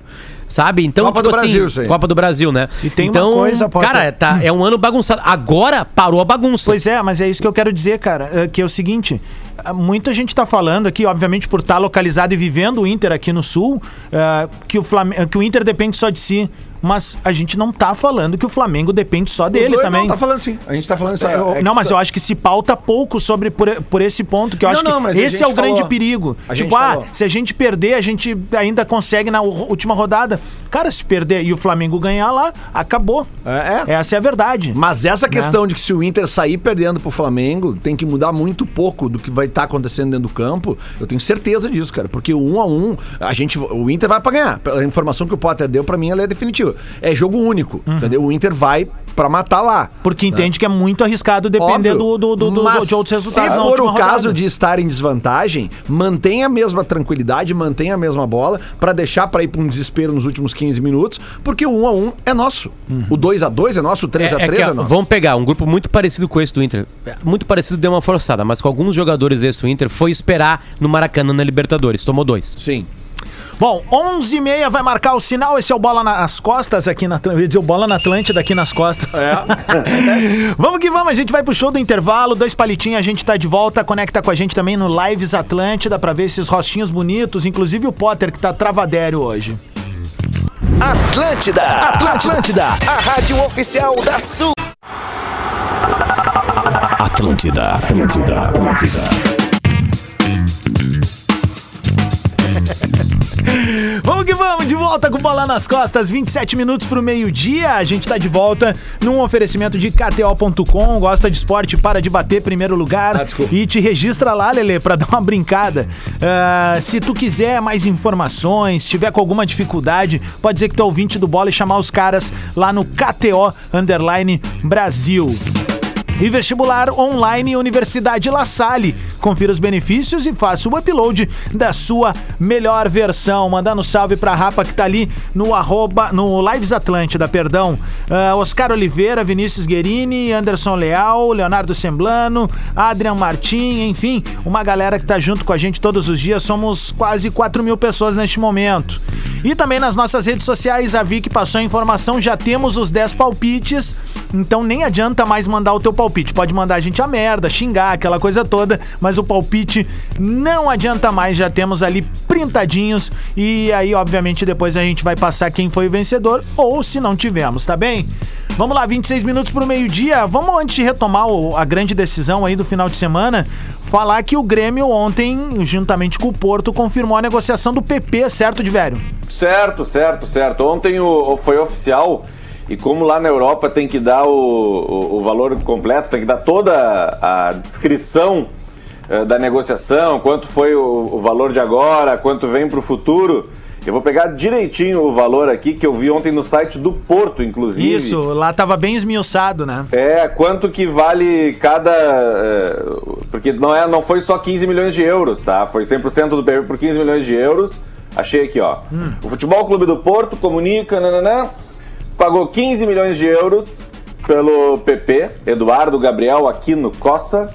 Sabe? Então, Copa tipo do assim, Brasil, aí. Copa do Brasil, né? E tem uma então, coisa, Potter. cara, tá, é um ano bagunçado. Agora parou a bagunça. Pois é, mas é isso que eu quero dizer, cara. é Que é o seguinte: ah, muita gente tá falando aqui, obviamente, por estar localizado e vivendo o Inter aqui no Sul, ah, que, o Flamengo, que o Inter depende só de si. Mas a gente não tá falando que o Flamengo depende só Os dele dois também. Não, tá falando sim. A gente tá falando isso. É, eu- é não, mas tá- eu acho que se pauta pouco sobre por, por esse ponto, que eu Não, acho não, que esse é o grande falou. perigo. A tipo, ah, falou. se a gente perder, a gente ainda consegue na última rodada. Cara, se perder e o Flamengo ganhar lá, acabou. É, é. Essa é a verdade. Mas essa questão de que se o Inter sair perdendo pro Flamengo, tem que mudar muito pouco do que vai estar acontecendo dentro do campo. Eu tenho certeza disso, cara. Porque o 1 a 1 a gente, o Inter vai pra ganhar. A informação que o Potter deu pra mim, ela é definitiva. É jogo único, Uhum. entendeu? O Inter vai pra matar lá. Porque entende que é muito arriscado depender Óbvio. do, do, do, do- de outros resultados. Se for o caso rodada. de estar em desvantagem, mantenha a mesma tranquilidade, mantenha a mesma bola pra deixar pra ir pra um desespero nos últimos 15 minutos, porque o 1 a 1 é nosso. O 2 a 2 é nosso, o 3 a 3 que, é, ó, nosso. Vamos pegar um grupo muito parecido com esse do Inter. Muito parecido, deu uma forçada, mas com alguns jogadores desse do Inter, foi esperar no Maracanã na Libertadores. Tomou dois. Sim. Bom, 11 h 30 vai marcar o sinal. Esse é o Bola nas Costas aqui na Atlântida. Eu ia dizer o Bola na Atlântida aqui nas costas. vamos que vamos, a gente vai pro show do intervalo. Dois palitinhos, a gente tá de volta. Conecta com a gente também no Lives Atlântida pra ver esses rostinhos bonitos. Inclusive o Potter, que tá travadério hoje. Atlântida, Atlântida, a rádio oficial da Sul. Atlântida, Atlântida, Atlântida. Vamos que vamos, de volta com bola nas costas, 27 minutos pro meio-dia. A gente tá de volta num oferecimento de KTO.com. Gosta de esporte, para de bater, primeiro lugar. Ah, e te registra lá, Lele, pra dar uma brincada. Ah, se tu quiser mais informações, tiver com alguma dificuldade, pode dizer que tu é ouvinte do bola e chamar os caras lá no KTO Underline Brasil. E vestibular online Universidade La Salle. Confira os benefícios e faça o upload da sua melhor versão. Mandando salve pra Rapa que tá ali no arroba, no Lives Atlântida, perdão. Ah, Oscar Oliveira, Vinícius Guerini, Anderson Leal, Leonardo Semblano, Adrian Martim, enfim, uma galera que tá junto com a gente todos os dias. Somos quase 4 mil pessoas neste momento. E também nas nossas redes sociais, a Vic passou a informação, já temos os 10 palpites, então nem adianta mais mandar o teu palpite. Pode mandar a gente a merda, xingar, aquela coisa toda, mas o palpite não adianta mais, já temos ali printadinhos e aí, obviamente, depois a gente vai passar quem foi o vencedor ou se não tivemos, tá bem? Vamos lá, 26 minutos pro meio-dia. Vamos, antes de retomar o- a grande decisão aí do final de semana, falar que o Grêmio ontem, juntamente com o Porto, confirmou a negociação do PP, certo, de velho? Certo, certo, certo. Ontem o, o- foi oficial e como lá na Europa tem que dar o, o- o valor completo, tem que dar toda a descrição eh, da negociação, quanto foi o, o valor de agora, quanto vem para o futuro. Eu vou pegar direitinho o valor aqui que eu vi ontem no site do Porto, inclusive. Isso, lá tava bem esmiuçado, né? É, quanto que vale cada. é, porque não, é, não foi só 15 milhões de euros, tá? Foi 100% do PP por 15 milhões de euros. Achei aqui, ó. O Futebol Clube do Porto comunica, nananã, pagou 15 milhões de euros pelo PP, Eduardo Gabriel Aquino Cossa.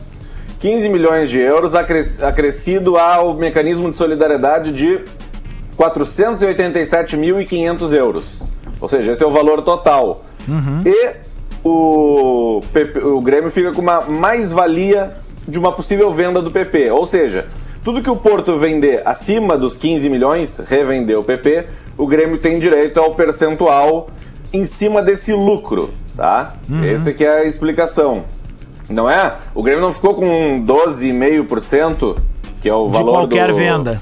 15 milhões de euros acres- acrescido ao mecanismo de solidariedade de 487.500 euros. Ou seja, esse é o valor total. E o, PP o Grêmio fica com uma mais-valia de uma possível venda do PP. Ou seja, tudo que o Porto vender acima dos 15 milhões, revender o PP, o Grêmio tem direito ao percentual em cima desse lucro, tá? Essa que é a explicação. Não é? O Grêmio não ficou com 12,5%, que é o De valor qualquer do- venda.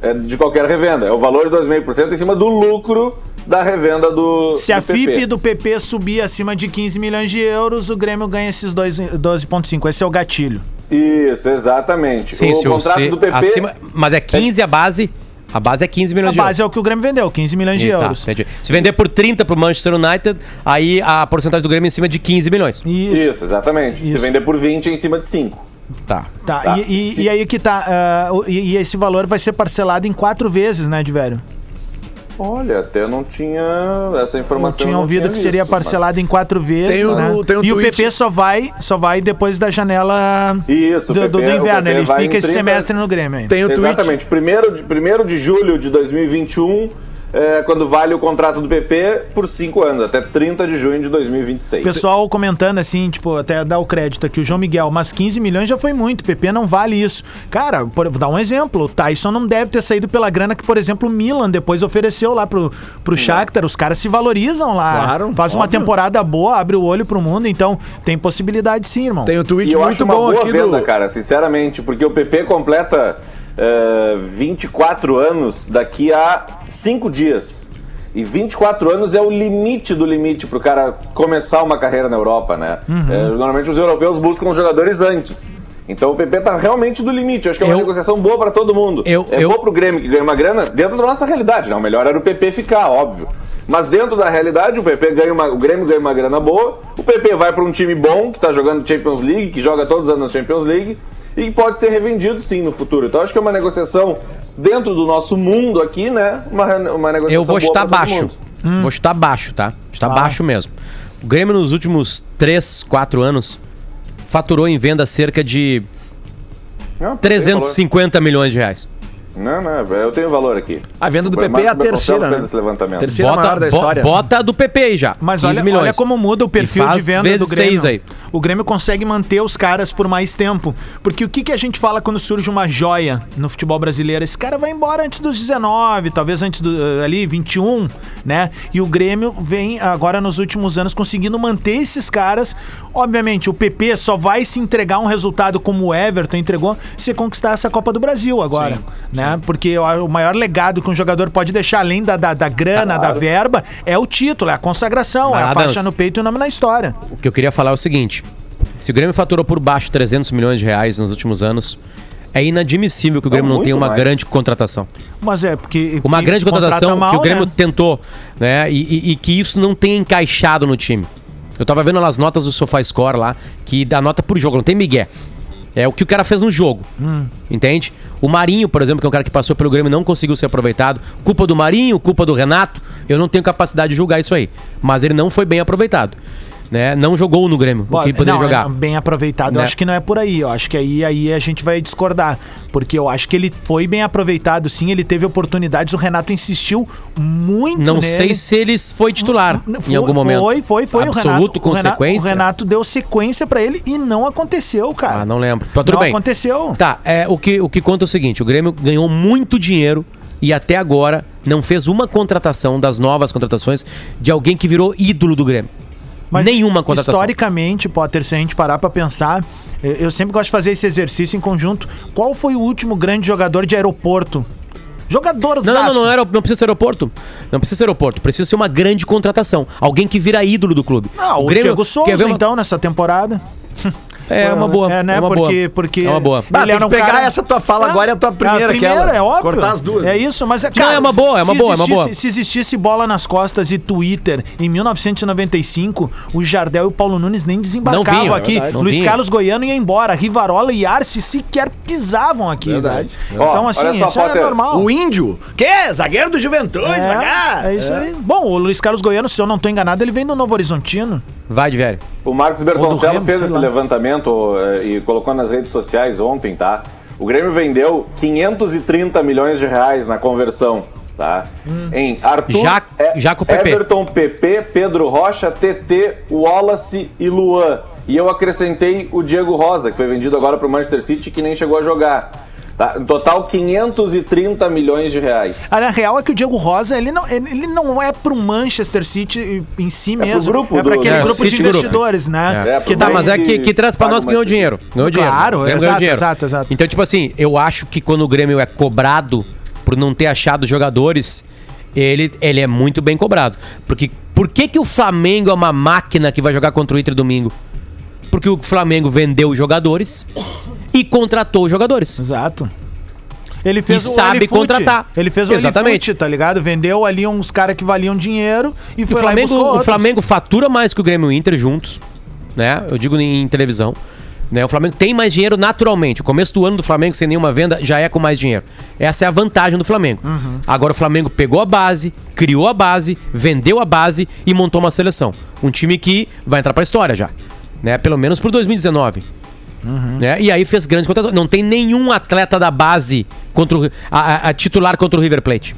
é, de qualquer revenda. É o valor de 2,5% em cima do lucro da revenda do Se a do PP. FIP do PP subir acima de 15 milhões de euros, o Grêmio ganha esses dois- 12,5. Esse é o gatilho. Isso, exatamente. Sim, o contrato se do PP... acima- mas é 15 a base. A base é 15 A milhões de base euros. é o que o Grêmio vendeu, 15 milhões de Isso, tá, euros. entendi. Se vender por 30 pro Manchester United, aí a porcentagem do Grêmio é em cima de 15 milhões. Isso. Isso, exatamente. Se Isso. vender por 20 é em cima de 5. Tá. Tá, Tá. E, e- Se- e aí que tá. o- e, e esse valor vai ser parcelado em quatro vezes, né, de velho? Olha, até não tinha essa Eu informação. tinha não ouvido que seria visto, mas- parcelado em quatro vezes, Tem o- né? tem o e o tweet- PP só vai, só vai depois da janela Isso, o do, do- do PP o inverno. PP Ele fica em esse 30 semestre no Grêmio ainda. Tem o tweet. Exatamente. Primeiro de, primeiro de julho de 2021, é, quando vale o contrato do PP por 5 anos, até 30 de junho de 2026. Pessoal comentando assim, tipo, até dar o crédito aqui, o João Miguel, mas 15 milhões já foi muito, o PP não vale isso. Cara, por, vou dar um exemplo, o Tyson não deve ter saído pela grana que, por exemplo, o Milan depois ofereceu lá pro, pro Shakhtar, os caras se valorizam lá. Claro, Faz uma óbvio. temporada boa, abre o olho pro mundo, então tem possibilidade sim, irmão. Tem o E tweet eu acho muito uma bom boa aqui venda, do. cara, sinceramente, porque o PP completa eh, 24 anos daqui a 5 dias. E 24 anos é o limite do limite pro cara começar uma carreira na Europa, né? Uhum. Eh, normalmente os europeus buscam jogadores antes. Então o PP tá realmente do limite. Eu acho que é uma Eu- negociação boa pra todo mundo. Eu- é eu- boa pro Grêmio que ganha uma grana dentro da nossa realidade, né? O melhor era o PP ficar, óbvio. Mas dentro da realidade, o PP ganha uma, o Grêmio ganha uma grana boa, o PP vai para um time bom que tá jogando Champions League, que joga todos os anos na Champions League e que pode ser revendido sim no futuro. Então acho que é uma negociação dentro do nosso mundo aqui, né? Uma, uma negociação Eu vou todo baixo. mundo. Vou chutar baixo, tá? Chutar Tá. baixo mesmo. O Grêmio nos últimos 3, 4 anos faturou em venda cerca de tem 350 milhões de reais. Não, não, eu tenho valor aqui. A venda do PP é a terceira, né? esse levantamento. Terceira maior da história. bota a do PP aí já. Mas 15 olha, milhões. olha como muda o perfil de venda do Grêmio. aí. O Grêmio consegue manter os caras por mais tempo. Porque o que, que a gente fala quando surge uma joia no futebol brasileiro? Esse cara vai embora antes dos 19, talvez antes do eh, ali 21, né? E o Grêmio vem agora nos últimos anos conseguindo manter esses caras. Obviamente, o PP só vai se entregar um resultado como o Everton entregou se conquistar essa Copa do Brasil agora, né? Porque o, maior legado que um jogador pode deixar além da, da, da grana, da verba, é o título, é a consagração, é a Nada faixa no peito e o nome na história. O que eu queria falar é o seguinte: se o Grêmio faturou por baixo 300 milhões de reais nos últimos anos, é inadmissível que o Grêmio não muito tenha uma mais. grande contratação. Mas é porque. Uma grande contrata contratação mal, que o Grêmio né? tentou, né? E, e- e que isso não tenha encaixado no time. Eu tava vendo as notas do SofaScore lá, que dá nota por jogo, não tem migué. É o que o cara fez no jogo. Hum. Entende? O Marinho, por exemplo, que é um cara que passou pelo Grêmio e não conseguiu ser aproveitado. Culpa do Marinho, culpa do Renato. Eu não tenho capacidade de julgar isso aí. Mas ele não foi bem aproveitado. Né? Não jogou no Grêmio, o que poderia não, jogar. é bem aproveitado. Eu Né? acho que não é por aí. Eu acho que aí, aí a gente vai discordar. Porque eu acho que ele foi bem aproveitado, sim. Ele teve oportunidades. O Renato insistiu muito Não nele. sei se ele foi titular Foi- em algum momento. Foi, foi, foi. Absoluto o Renato, o Renato- consequência. O Renato deu sequência pra ele e não aconteceu, cara. Ah, não lembro. Mas tudo não bem. aconteceu. Tá, é, o, que, o que conta é o seguinte: o Grêmio ganhou muito dinheiro e até agora não fez uma contratação das novas contratações de alguém que virou ídolo do Grêmio. Mas Nenhuma contratação. Historicamente, Potter, se a gente parar pra pensar, eh, eu sempre gosto de fazer esse exercício em conjunto. Qual foi o último grande jogador de aeroporto? Jogador Não, não, não, não, era, não precisa ser aeroporto. Não precisa ser aeroporto. Precisa ser uma grande contratação. Alguém que vira ídolo do clube. Ah, o, Diego Souza, então, nessa temporada. É uma boa. É, né? É uma porque, boa. porque. É uma boa. Bah, tem era um pegar cara- essa tua fala Ah, agora e a tua primeira, a primeira, aquela. é óbvio. Cortar as duas. É isso, mas é Não, é uma boa, é uma boa, é uma boa. Se existisse bola nas costas e Twitter em 1995, o Jardel e o Paulo Nunes nem desembarcavam vinham, é aqui. Não Luiz. Carlos Goiano ia embora. Rivarola e Arce sequer pisavam aqui. Verdade. Ó, Então, assim, isso é normal. O índio. Que? Zagueiro do Juventude. É, é isso aí. Bom, o Luiz Carlos Goiano, se eu não tô enganado, ele vem do Novo Horizontino. Vai de velho. O Marcos Bertoncello fez esse lá. levantamento eh, e colocou nas redes sociais ontem, tá? O Grêmio vendeu 530 milhões de reais na conversão, tá? Em Arthur, Já- E- já com o PP. Everton, PP, Pedro Rocha, TT, Wallace e Luan. E eu acrescentei o Diego Rosa, que foi vendido agora para o Manchester City, que nem chegou a jogar. Tá? No total, 530 milhões de reais. A real é que o Diego Rosa, ele não, ele não é pro Manchester City em si pro mesmo. grupo é pra do- aquele É, grupo de City Group. investidores, né? É, que pro Tá, dá, mas é que que, que traz pra paga nós que ganhou dinheiro. Ganhou dinheiro. Claro, O Grêmio exato, ganhou dinheiro. exato, exato. Então, tipo assim, eu acho que quando o Grêmio é cobrado por não ter achado jogadores, ele, ele é muito bem cobrado. Porque por que, que o Flamengo é uma máquina que vai jogar contra o Inter domingo? Porque o Flamengo vendeu jogadores e contratou jogadores. Exato. Ele fez E o sabe Olifute. contratar. Ele fez o Exatamente. Olifute, tá ligado? Vendeu ali uns caras que valiam dinheiro e E foi o lá e Flamengo, buscou o outros. Flamengo fatura mais que o Grêmio e o Inter juntos, né? Eu digo em, televisão. Né? O Flamengo tem mais dinheiro naturalmente. O começo do ano do Flamengo sem nenhuma venda já é com mais dinheiro. Essa é a vantagem do Flamengo. Uhum. Agora o Flamengo pegou a base, criou a base, vendeu a base e montou uma seleção. Um time que vai entrar pra história já, né? Pelo menos pro 2019. Uhum. Né? E aí fez grandes contratações. Não tem nenhum atleta da base contra o, a, a- titular contra o River Plate.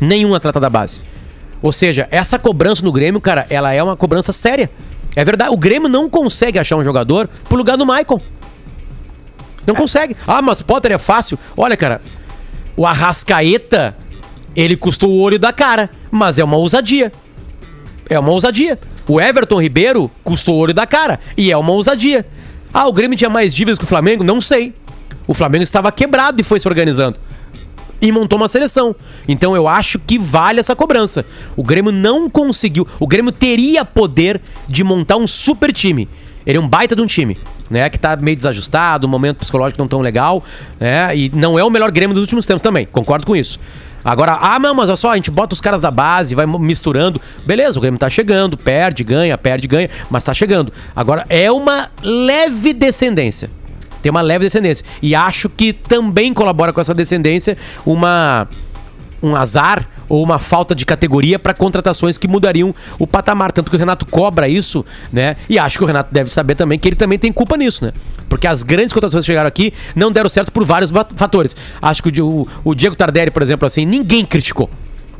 Nenhum atleta da base. Ou seja, essa cobrança no Grêmio, cara, ela é uma cobrança séria. É verdade. O Grêmio não consegue achar um jogador pro lugar do Maicon. Não consegue. Ah, mas Potter é fácil. Olha, cara, o Arrascaeta, ele custou o olho da cara, mas é uma ousadia. É uma ousadia. O Everton Ribeiro custou o olho da cara e é uma ousadia. Ah, o Grêmio tinha mais dívidas que o Flamengo? Não sei. O Flamengo estava quebrado e foi se organizando. E montou uma seleção. Então eu acho que vale essa cobrança. O Grêmio não conseguiu. O Grêmio teria poder de montar um super time. Ele é um baita de um time, né? Que tá meio desajustado, um momento psicológico não tão legal, né? E não é o melhor Grêmio dos últimos tempos também, concordo com isso. Agora, ah, não, mas olha só, a gente bota os caras da base, vai misturando. Beleza, o Grêmio tá chegando, perde, ganha, perde, ganha, mas tá chegando. Agora, é uma leve descendência. Tem uma leve descendência. E acho que também colabora com essa descendência uma um azar ou uma falta de categoria para contratações que mudariam o patamar. Tanto que o Renato cobra isso, né? E acho que o Renato deve saber também que ele também tem culpa nisso, né? Porque as grandes contratações que chegaram aqui não deram certo por vários fatores. Acho que o, o Diego Tardelli, por exemplo, assim, ninguém criticou.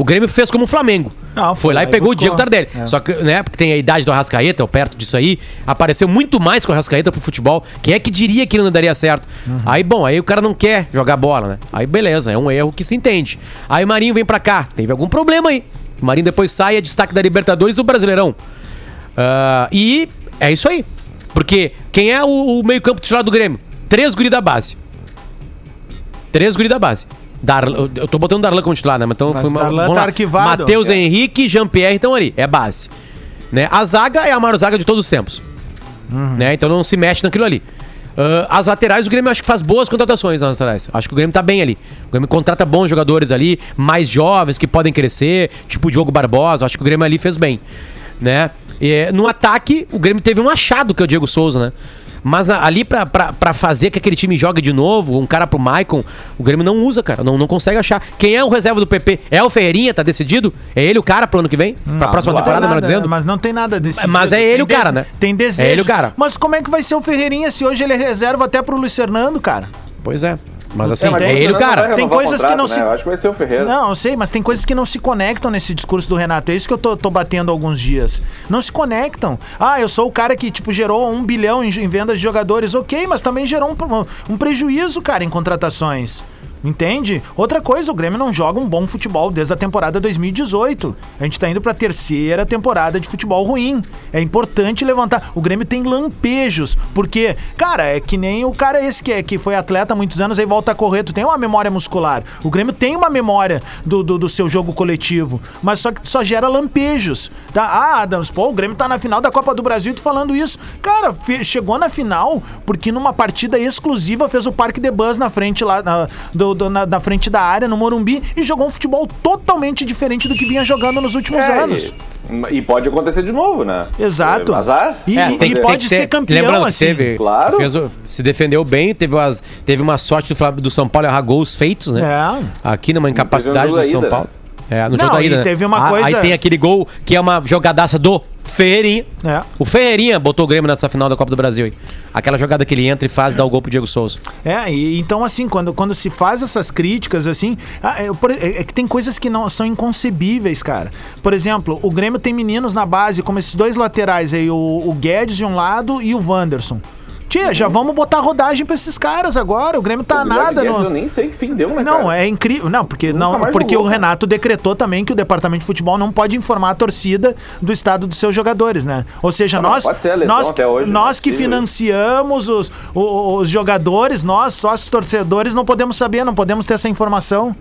O Grêmio fez como o Flamengo. Não, foi lá e pegou o buscou. Diego Tardelli. É. Só que, né, porque tem a idade do Arrascaeta, ou perto disso aí, apareceu muito mais com o Arrascaeta pro futebol. Quem é que diria que ele não daria certo? Uhum. Aí, bom, aí o cara não quer jogar bola, né? Aí beleza, é um erro que se entende. Aí o Marinho vem pra cá, teve algum problema aí. O Marinho depois sai, é destaque da Libertadores e do Brasileirão. Ah, e é isso aí. Porque quem é o, o meio-campo titular do Grêmio? Três guri da base. Três guri da base. Darlan, eu tô botando o Darlan como titular, né? Então Mas foi uma, Darlan tá arquivado. Matheus É. Henrique e Jean-Pierre estão ali. É base. Né? A zaga é a maior zaga de todos os tempos. Uhum. Né? Então não se mexe naquilo ali. Ah, as laterais, o Grêmio acho que faz boas contratações nas laterais. Acho que o Grêmio tá bem ali. O Grêmio contrata bons jogadores ali, mais jovens que podem crescer, tipo o Diogo Barbosa. Acho que o Grêmio ali fez bem. Né? E, no ataque, o Grêmio teve um achado que é o Diego Souza, né? Mas ali pra fazer que aquele time jogue de novo, um cara pro Maicon, o Grêmio não usa, cara. Não, não consegue achar. Quem é o reserva do PP? É o Ferreirinha, tá decidido? É ele o cara pro ano que vem? Pra próxima Não tem temporada, melhor dizendo? Mas não tem nada desse. Mas é ele o cara, né? Tem desejo. É ele o cara. Mas como é que vai ser o Ferreirinha se hoje ele é reserva até pro Luiz Fernando, cara? Pois é. Mas assim, É, mas é, ele o cara. Tem coisas que não né? se- Eu acho que vai ser o Ferreira. Não, eu sei, mas tem coisas que não se conectam nesse discurso do Renato. É isso que eu tô, tô batendo há alguns dias. Não se conectam. Ah, eu sou o cara que, tipo, gerou um bilhão em, em vendas de jogadores. Ok, mas também gerou um, um prejuízo, cara, em contratações. Entende? Outra coisa, o Grêmio não joga um bom futebol desde a temporada 2018. A gente tá indo pra terceira temporada de futebol ruim. É importante levantar. O Grêmio tem lampejos. Porque, cara, é que nem o cara esse que, é, que foi atleta há muitos anos aí volta a correr. Tu tem uma memória muscular. O Grêmio tem uma memória do, do, do seu jogo coletivo. Mas só que só gera lampejos. Tá? Ah, Adams, pô, o Grêmio tá na final da Copa do Brasil e tu falando isso. Cara, chegou na final porque numa partida exclusiva fez o Parque de Bus na frente lá na, do, do- na, na frente da área, no Morumbi, e jogou um futebol totalmente diferente do que vinha jogando nos últimos É, anos. E, e pode acontecer de novo, né? Exato. É, Azar. E, É, e tem- tem pode que ter- ser campeão Lembrando que assim. teve, Claro. fez se defendeu bem, teve, umas, teve uma sorte do, do São Paulo errar gols feitos, né? É. Aqui numa incapacidade do da São ida, Paulo. É, no Não, jogo da e ida. né? teve uma Ah, coisa- Aí tem aquele gol que é uma jogadaça do Ferreirinha. É. O Ferreirinha botou o Grêmio nessa final da Copa do Brasil. aí. Aquela jogada que ele entra e faz dá o gol pro Diego Souza. É, e então assim, quando, quando se faz essas críticas assim, ah, é, por- é- é que tem coisas que não são inconcebíveis, cara. Por exemplo, o Grêmio tem meninos na base, como esses dois laterais aí, o, o Guedes de um lado e o Wanderson. Tia, já vamos botar rodagem pra esses caras agora. O Grêmio tá O nada Guedes, no. Eu nem sei que fim deu, né, Não, cara? é incrível. Não, porque, Nunca não, porque jogou, o cara. Renato decretou também que o departamento de futebol não pode informar a torcida do estado dos seus jogadores, né? Ou seja, Não, nós, pode ser a lesão nós, até hoje, nós né? que financiamos os, o- os jogadores, nós, sócios torcedores, não podemos saber, não podemos ter essa informação.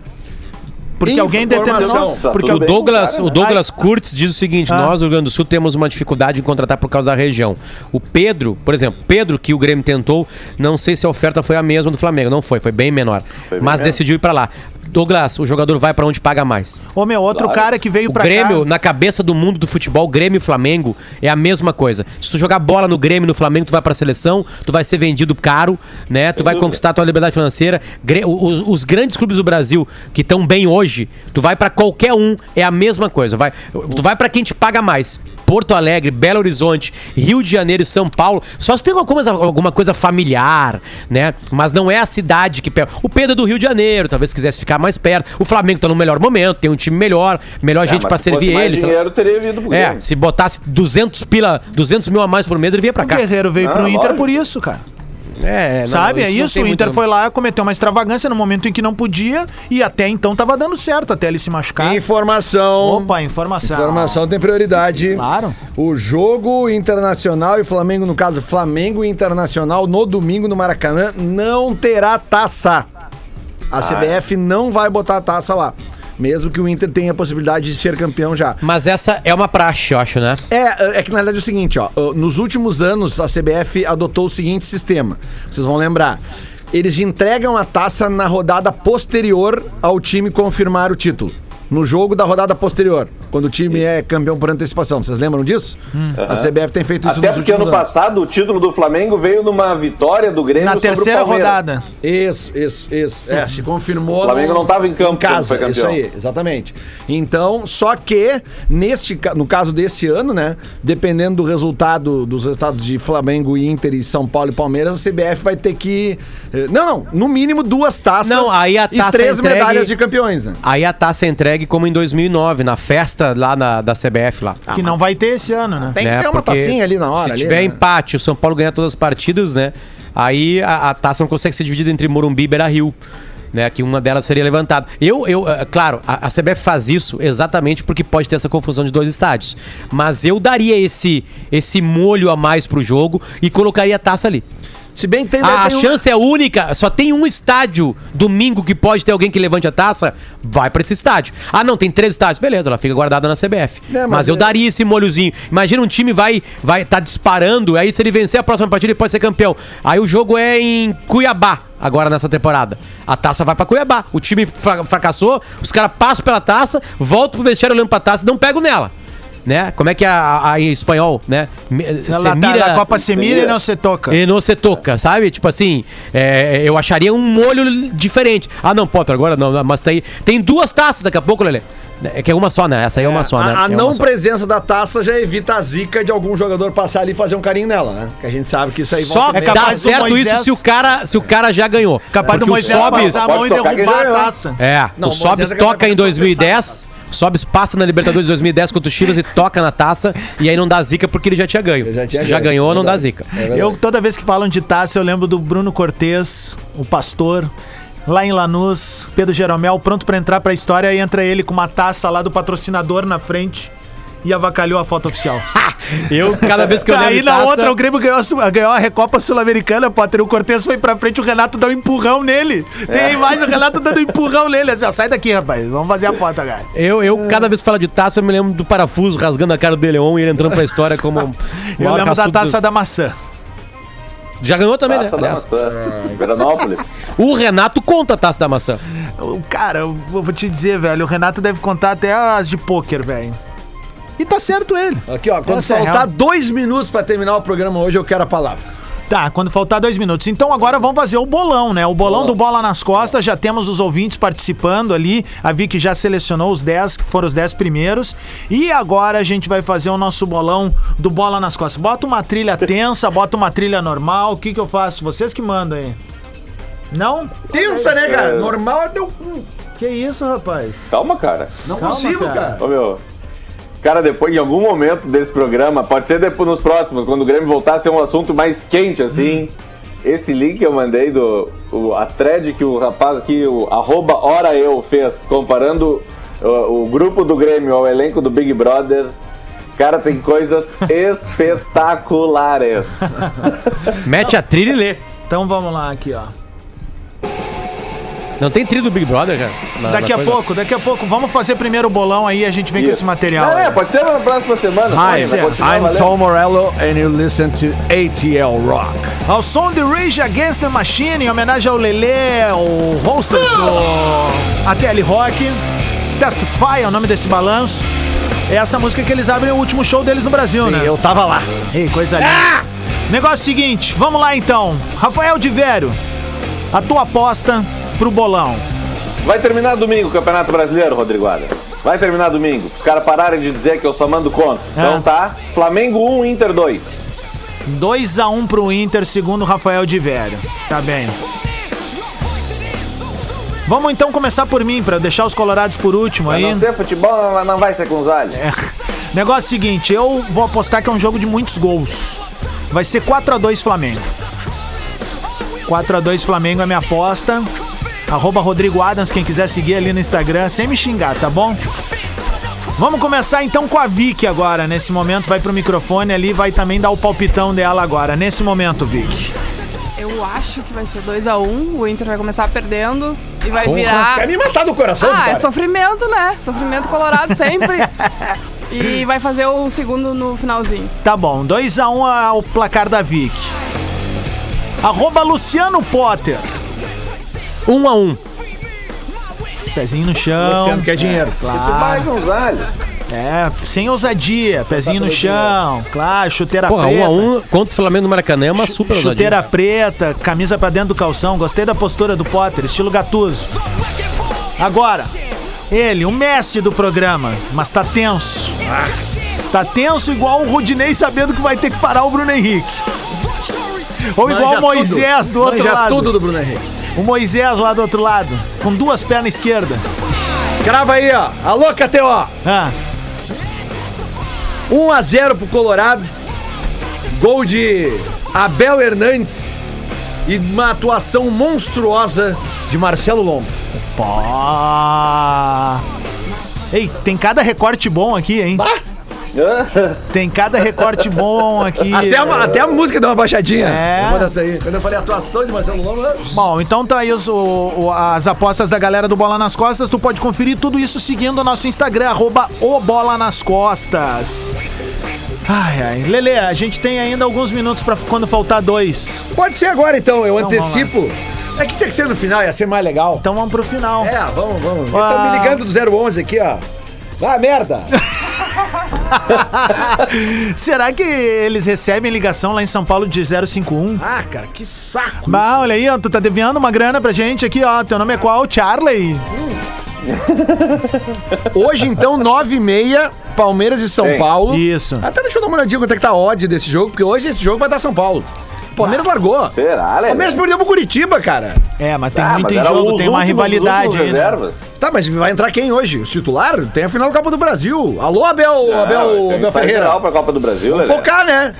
Porque alguém determinou. Informação. Porque o Douglas, o? Douglas Kurtz diz o seguinte: Ah. nós do Rio Grande do Sul temos uma dificuldade em contratar por causa da região. O Pedro, por exemplo, Pedro que o Grêmio tentou, não sei se a oferta foi a mesma do Flamengo, não foi, foi bem menor, Foi bem mas menos. decidiu ir pra lá. Douglas, o jogador vai pra onde paga mais. Ô, meu, outro Claro. cara que veio O pra Grêmio, cá. na cabeça do mundo do futebol, Grêmio e Flamengo é a mesma coisa. Se tu jogar bola no Grêmio e no Flamengo, tu vai pra seleção, tu vai ser vendido caro, né? Tu vai conquistar a tua liberdade financeira. Os, os grandes clubes do Brasil que estão bem hoje, tu vai pra qualquer um, é a mesma coisa. Vai, tu vai pra quem te paga mais. Porto Alegre, Belo Horizonte, Rio de Janeiro e São Paulo. Só se tem alguma coisa, alguma coisa familiar, né? Mas não é a cidade que pega. O Pedro é do Rio de Janeiro, talvez quisesse ficar mais perto. O Flamengo tá no melhor momento, tem um time melhor, melhor É, gente fosse servir ele. dinheiro, teria vindo pro É, se botasse 200 pila, 200 mil a mais por mês, ele vinha pra O cá. Guerreiro veio Ah, pro Inter lógico. por isso, cara. É, não, Sabe? é isso. tem O muito- Inter foi lá, cometeu uma extravagância no momento em que não podia e até então tava dando certo, até ele se machucar. Informação. Opa, informação. Informação tem prioridade. Claro. O jogo internacional e Flamengo, no caso, Flamengo Internacional, no domingo no Maracanã, não terá taça. A Ah, CBF não vai botar a taça lá. Mesmo que o Inter tenha a possibilidade de ser campeão já. Mas essa é uma praxe, eu acho, né? É, é que na verdade é o seguinte, ó. Nos últimos anos, a CBF adotou o seguinte sistema. Vocês vão lembrar. Eles entregam a taça na rodada posterior ao time confirmar o título. No jogo da rodada posterior, quando o time é campeão por antecipação. Vocês lembram disso? A CBF tem feito isso Até nos porque ano anos. passado o título do Flamengo veio numa vitória do Grêmio Na terceira rodada. Isso, isso, isso. É, se confirmou. O Flamengo não tava em campo quando casa. foi campeão. Isso aí, exatamente. Então, só que neste, no caso desse ano, né, dependendo do resultado dos resultados de Flamengo, Inter e São Paulo e Palmeiras, a CBF vai ter que eh, não, não, no mínimo duas taças Não, aí a e taça três entregue- medalhas de campeões, né? Aí a taça é entregue como em 2009, na festa lá na, da CBF lá. Que não vai ter esse ano, né? Tem que ter uma Porque tacinha ali na hora, Se ali, tiver né? empate, o São Paulo ganhar todas as partidas, né? Aí a, a taça não consegue ser dividida entre Morumbi e Beira-Rio. Né, que uma delas seria levantada. Eu, eu, eh, claro, a, a CBF faz isso exatamente porque pode ter essa confusão de dois estádios. Mas eu daria esse esse molho a mais pro jogo e colocaria a taça ali. Se bem que tem, A, tem um- chance é única, só tem um estádio domingo que pode ter alguém que levante a taça, vai pra esse estádio. Ah, não, tem três estádios, beleza, ela fica guardada na CBF. É, mas mas eu é- daria esse molhozinho. Imagina um time vai vai tá disparando, aí se ele vencer a próxima partida ele pode ser campeão. Aí o jogo é em Cuiabá. Agora nessa temporada. A taça vai pra Cuiabá. O time fra- fracassou, os caras passam pela taça, voltam pro vestiário olhando pra taça e não pegam nela. Né? Como é que é a, a- em espanhol, né? Tá mira- na Copa se mira e não se toca. e não se toca, sabe? Tipo assim, é, eu acharia um molho diferente. Ah, não, Potter, agora não, mas tem, tem duas taças daqui a pouco, Lelê. É que é uma só, né? Essa aí é, uma só, né? A, a É não só. presença da taça já evita a zica de algum jogador passar ali e fazer um carinho nela, né? Que a gente sabe que isso aí Só É dá do certo Moisés- isso se o cara, se o cara já ganhou. Capaz do Porque o Moisés Sobis, passar a mão e derrubar a taça. é, Não, o o Sobis é toca em de 2010, o Sobis passa na Libertadores de 2010 contra o Chivas e toca na taça e aí não dá zica porque ele já tinha ganho. Ele já tinha se já ganho, ganhou, não dá verdade. zica. É. Eu, toda vez que falam de taça, eu lembro do Bruno Cortez, o pastor, lá em Lanús, Pedro Jeromel, pronto pra entrar pra história, e entra ele com uma taça lá do patrocinador na frente e avacalhou a foto oficial. Eu, cada vez que eu Tá, aí na taça- outra, o Grêmio ganhou a, ganhou a Recopa Sul-Americana, Potter. O Cortez foi pra frente, o Renato dá um empurrão nele. Tem a imagem do Renato dando um empurrão nele. Assim, ó, sai daqui, rapaz. Vamos fazer a foto agora. Eu, eu, cada vez que falo de taça, eu me lembro do parafuso rasgando a cara do De Leon e ele entrando pra história como. o Eu lembro da taça do- da maçã. Já ganhou também, Taça né? da aliás. maçã. Veranópolis. O Renato conta a taça da maçã. O- Cara, eu vou vou te dizer, velho. O Renato deve contar até as de pôquer, velho. E tá certo ele. Aqui, ó, quando Essa é faltar real. dois minutos pra terminar o programa hoje, eu quero a palavra. Tá, quando faltar dois minutos. Então agora vamos fazer o bolão, né? O bolão do Bola nas Costas. Já temos os ouvintes participando ali. A Vicky já selecionou os 10, que foram os 10 primeiros. E agora a gente vai fazer o nosso bolão do Bola nas Costas. Bota uma trilha tensa, bota uma trilha normal. O que que eu faço? Vocês que mandam aí. Não? Tensa, né, cara? É. Normal é teu cu. Que isso, rapaz? Calma, cara. Não Calma, consigo, cara. cara. Ô, meu. Cara, depois, em algum momento desse programa, pode ser depois nos próximos, quando o Grêmio voltar a ser um assunto mais quente, assim. Esse link que eu mandei do. o- a thread que o rapaz aqui, o arroba hora eu fez, comparando o, o grupo do Grêmio ao elenco do Big Brother. Cara, tem coisas espetaculares. Mete a trilha e lê. Então vamos lá aqui, ó. Não tem trilha do Big Brother, cara? Na- Daqui na a coisa? pouco, daqui a pouco. Vamos fazer primeiro o bolão aí a gente vem com Isso. esse material. Aí. é, pode ser na próxima semana. Hi, I'm valendo. Tom Morello and you listen to ATL Rock. Ao som de Rage Against the Machine, em homenagem ao Lelê, o host do ATL Rock. Testify é o nome desse balanço. É essa música que eles abrem o último show deles no Brasil, né? Eu tava lá. Ei, coisa linda. Negócio seguinte, vamos lá então. Rafael de Vério, a tua aposta pro bolão. Vai terminar domingo o Campeonato Brasileiro, Rodrigo Adams. Vai terminar domingo. Os caras pararem de dizer que eu só mando conta. Então Ah. tá. Flamengo 1, Inter 2. 2x1 pro Inter, segundo Rafael de Vério. Tá bem. Vamos então começar por mim, pra deixar os colorados por último Pra aí. não ser futebol, não, vai ser com os alhos. É. Negócio seguinte, eu vou apostar que é um jogo de muitos gols. Vai ser 4x2 Flamengo. 4x2 Flamengo é minha aposta. Arroba Rodrigo Adams, quem quiser seguir ali no Instagram, sem me xingar, tá bom? Vamos começar então com a Vicky agora. Nesse momento, vai pro microfone ali, vai também dar o palpitão dela agora. Nesse momento, Vicky. Eu acho que vai ser 2x1. O Inter vai começar perdendo e vai Quer virar. me matar do coração, Ah, é cara? sofrimento, né? Sofrimento colorado sempre. e vai fazer o segundo no finalzinho. Tá bom, 2x1 é o placar da Vicky. Arroba Luciano Potter. Um a um. Pezinho no chão. Luciano quer dinheiro. Vai com os alhos. É, sem ousadia, pezinho no chão, claro, chuteira Porra, preta. um a um contra o Flamengo no Maracanã é uma super ousadia. Chuteira preta, camisa pra dentro do calção. Gostei da postura do Potter, estilo Gatuso. Agora, ele, o Messi do programa, mas tá tenso. Tá tenso igual o Rudinei sabendo que vai ter que parar o Bruno Henrique. Ou igual o Moisés do outro Manja lado. tudo do Bruno Henrique. O Moisés lá do outro lado, com duas pernas esquerdas. Grava aí, ó. Alô, KTO. Ah, 1x0 pro Colorado. Gol de Abel Hernandes. E uma atuação monstruosa de Marcelo Lombo. pó. Ei, tem cada recorte bom aqui, hein? Tem cada recorte bom aqui. Até a, até a música deu uma baixadinha. É. Quando eu falei atuação de Marcelo Lombo. Bom, então tá aí os- o- o- as apostas da galera do Bola nas Costas. Tu pode conferir tudo isso seguindo o nosso Instagram, arroba o Bola nas Costas. Ai, ai. Lele, a gente tem ainda alguns minutos pra quando faltar dois. Pode ser agora então, eu Então, antecipo. É que tinha que ser no final, ia ser mais legal. Então vamos pro final. É, vamos, vamos. Estão Ah. me ligando do 011 aqui, ó. Ah, merda! Será que eles recebem ligação lá em São Paulo de 051? Ah, cara, que saco! Bah, olha aí, ó, tu tá devendo uma grana pra gente aqui, ó. Teu nome é qual? Charlie? Hoje, então, 9 e meia, Palmeiras e São Ei, Paulo. Isso. Até deixa eu dar uma olhadinha quanto é que tá a odd desse jogo, porque hoje esse jogo vai dar São Paulo. O Palmeiras largou. Será, Lelê? Palmeiras perdeu pro Curitiba, cara. É, mas tem Ah, muito mas em era jogo, os tem uma últimos- rivalidade aí. né? reservas. Tá, mas vai entrar quem hoje? Os titular? Tem a final da Copa do Brasil. Alô, Abel, Não, Abel, Abel Ferreira. geral pra Copa do Brasil, Lelê. Focar, né?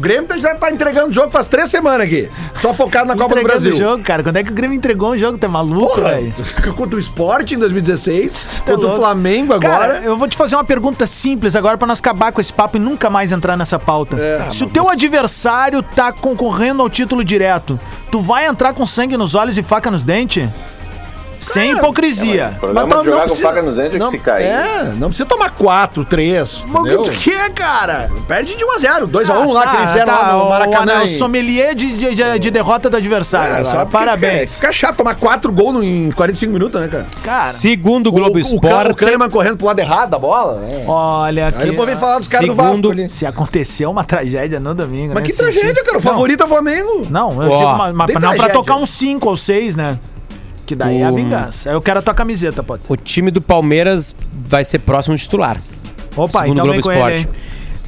O Grêmio tá- já tá entregando o jogo faz três semanas aqui. Só focado na Copa do Brasil. o jogo, cara. Quando é que o Grêmio entregou um jogo? Tá maluco, velho? contra o Sport em 2016, Tá contra o louco. Flamengo agora. Cara, eu vou te fazer uma pergunta simples agora pra nós acabar com esse papo e nunca mais entrar nessa pauta. É, Se o teu adversário tá concorrendo ao título direto, tu vai entrar com sangue nos olhos e faca nos dentes? Sem hipocrisia. O problema Mas de jogar com precisa- faca nos dentes é que não, se cair. É, não precisa tomar 4, 3. Mas o que quer, cara? Perde de 1 a 0 2x1 lá que tá, eles fizeram tá, lá no Maracanã. O, o sommelier de, de, de- de derrota do adversário. É, só Parabéns. Fica, fica chato tomar 4 gols no- em 45 minutos, né, cara? Cara, Segundo o Globo o, Esporte. o Kahneman correndo pro lado errado da bola. né? olha Aí que... depois vem falar dos caras do Vasco ali. Se aconteceu uma tragédia no domingo. Mas que tragédia, sentido. cara. O Não, favorito é o Flamengo. Não, eu digo, mas, mas tem não pra tocar uns 5 ou 6, né? Que daí é a O- vingança. Aí eu quero a tua camiseta, pode. O time do Palmeiras vai ser próximo titular. Opa, segundo então o vem Globo Esporte. ele?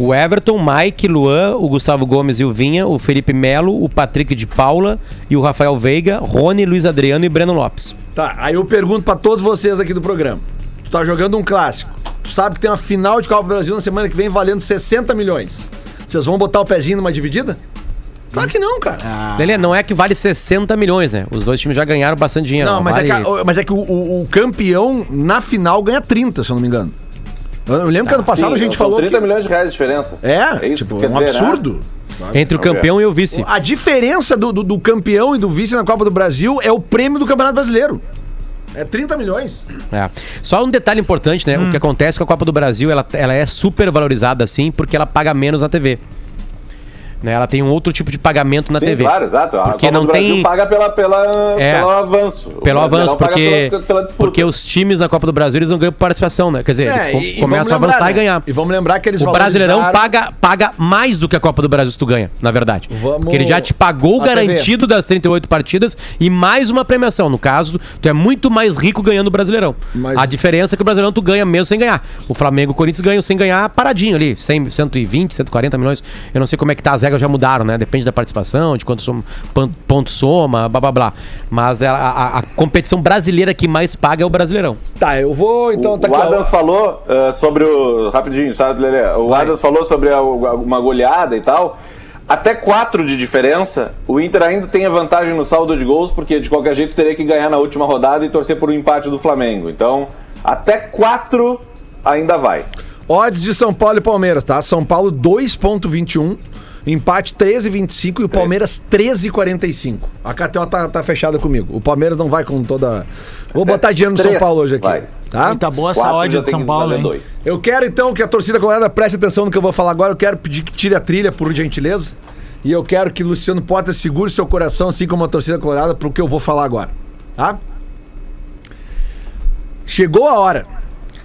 O Everton, Mike, Luan, o Gustavo Gomes e o Vinha, o Felipe Melo, o Patrick de Paula e o Rafael Veiga, Rony, Luiz Adriano e Breno Lopes. Tá, aí eu pergunto pra todos vocês aqui do programa. Tu tá jogando um clássico. Tu sabe que tem uma final de Copa do Brasil na semana que vem valendo 60 milhões. Vocês vão botar o pezinho numa dividida? Claro que não, cara. Lelê, não é que vale 60 milhões, né? Os dois times já ganharam bastante dinheiro. não, mas, vale... é que, mas é que o, o- campeão na final ganha 30, se eu não me engano. Eu, lembro que ano passado Sim, a gente falou 30 que... milhões de reais de diferença. É, isso tipo, que é um dizer, né? absurdo. Entre o campeão e o vice. A diferença do, do- do campeão e do vice na Copa do Brasil é o prêmio do Campeonato Brasileiro. É 30 milhões. É. Só um detalhe importante, né? O que acontece com a Copa do Brasil, ela, ela é super valorizada assim, porque ela paga menos na TV. Né? Ela tem um outro tipo de pagamento na Sim, TV. claro, exato. A Porque Copa não do Brasil tem- paga pela, pela, É. pelo avanço. Pelo avanço, porque, pela, pela porque os times na Copa do Brasil eles não ganham por participação, né? Quer dizer, eles com- e- e começam a avançar lembrar, e ganhar. né? E vamos lembrar que eles O Brasileirão paga, paga mais do que a Copa do Brasil se tu ganha, na verdade. Vamos- Porque ele já te pagou o TV. garantido das 38 partidas e mais uma premiação. No caso, tu é muito mais rico ganhando o Brasileirão. Mas- A diferença é que o Brasileirão tu ganha mesmo sem ganhar. O Flamengo e o Corinthians ganham sem ganhar paradinho ali, 100, 120, 140 milhões. Eu não sei como é que tá, as regras já mudaram, né? Depende da participação, de quanto soma, ponto soma, blá blá blá. Mas a, a- a competição brasileira que mais paga é o Brasileirão. Tá, eu vou então. o, tá o aqui, ó. Adams falou eh, sobre o. Rapidinho, sabe, Lelê? O Adams falou sobre a- uma goleada e tal. Até quatro de diferença, o Inter ainda tem a vantagem no saldo de gols, porque de qualquer jeito teria que ganhar na última rodada e torcer por um empate do Flamengo. Então, até quatro ainda vai. Odds de São Paulo e Palmeiras, tá? São Paulo 2,21. Empate 13,25 e o Palmeiras 13,45. A KTO tá, tá fechada comigo. O Palmeiras não vai com toda. Vou botar dinheiro no São Paulo hoje aqui. vai. Tá? Tá boa essa ódio de São Paulo, hein? dois. Eu quero então que a torcida colorada preste atenção no que eu vou falar agora. Eu quero pedir que tire a trilha, por gentileza. E eu quero que Luciano Potter segure seu coração, assim como a torcida colorada, pro que eu vou falar agora. Tá? Chegou a hora.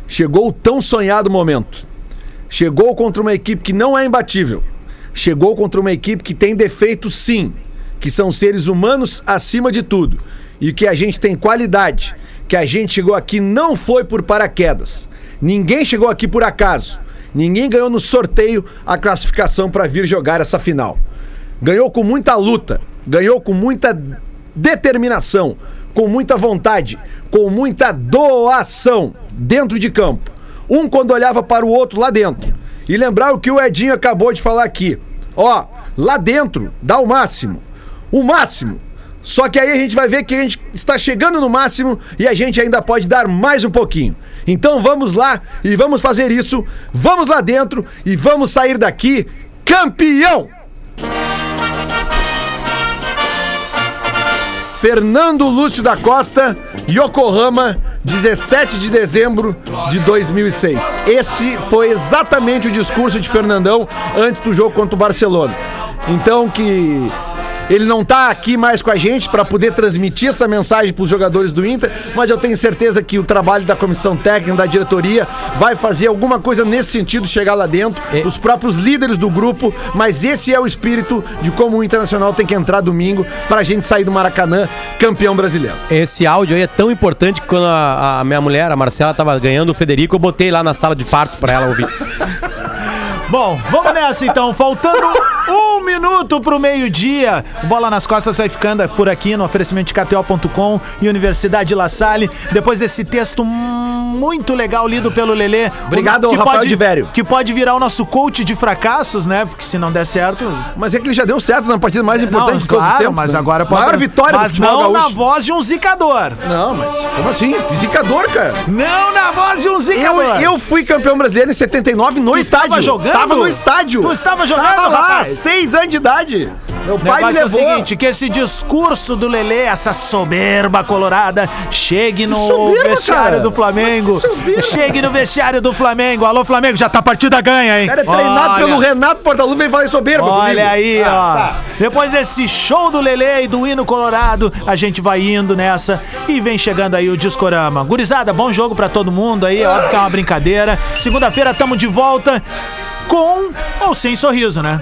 Chegou o tão sonhado momento. Chegou contra uma equipe que não é imbatível. Chegou contra uma equipe que tem defeitos, sim. Que são seres humanos acima de tudo. E que a gente tem qualidade. Que a gente chegou aqui não foi por paraquedas. Ninguém chegou aqui por acaso. Ninguém ganhou no sorteio a classificação para vir jogar essa final. Ganhou com muita luta, ganhou com muita determinação, com muita vontade, com muita doação dentro de campo. Um quando olhava para o outro lá dentro. E lembrar o que o Edinho acabou de falar aqui. Ó, lá dentro dá o máximo. O máximo. Só que aí a gente vai ver que a gente está chegando no máximo e a gente ainda pode dar mais um pouquinho. Então vamos lá e vamos fazer isso. Vamos lá dentro e vamos sair daqui campeão! Fernando Lúcio da Costa, Yokohama, 17 de dezembro de 2006. Esse foi exatamente o discurso de Fernandão antes do jogo contra o Barcelona. Então que ele não tá aqui mais com a gente para poder transmitir essa mensagem para os jogadores do Inter, mas eu tenho certeza que o trabalho da comissão técnica, da diretoria, vai fazer alguma coisa nesse sentido, chegar lá dentro, E- os próprios líderes do grupo, mas esse é o espírito de como o Internacional tem que entrar domingo para a gente sair do Maracanã campeão brasileiro. Esse áudio aí é tão importante que quando a, a minha mulher, a Marcela, tava ganhando o Federico, eu botei lá na sala de parto pra ela ouvir. Bom, vamos nessa então. Faltando um minuto pro meio-dia. Bola nas Costas vai ficando por aqui no oferecimento de KTO.com e Universidade La Salle. Depois desse texto muito legal lido pelo Lelê. Obrigado, que Rafael pode, de Vério. Que pode virar o nosso coach de fracassos, né? Porque se não der certo. Mas é que ele já deu certo na partida mais importante não, de todos os claro, tempos. mas né? agora pode. Maior vitória Mas não na gaúcho. voz de um zicador. Não, mas como assim? Zicador, cara. Não na voz de um Eu, zicador. eu fui campeão brasileiro em 79 no Tu estádio. estava jogando? Tava no estádio. Tu estava jogando, Tava lá, rapaz? seis anos de idade. Meu pai me negócio é o levou. seguinte, que esse discurso do Lelê, essa soberba colorada, chegue no soberba, vestiário cara? do Flamengo. Soberba? Chegue no vestiário do Flamengo. Alô, Flamengo, já tá a partida ganha, hein? O cara é treinado Olha. pelo Renato Portaluppi e fala soberba comigo. Olha aí, Ah, ó. tá. Depois desse show do Lelê e do hino colorado, a gente vai indo nessa e vem chegando aí o Discorama. Gurizada, bom jogo pra todo mundo aí, é óbvio que é uma brincadeira. Segunda-feira tamo de volta com ou sem sorriso, né?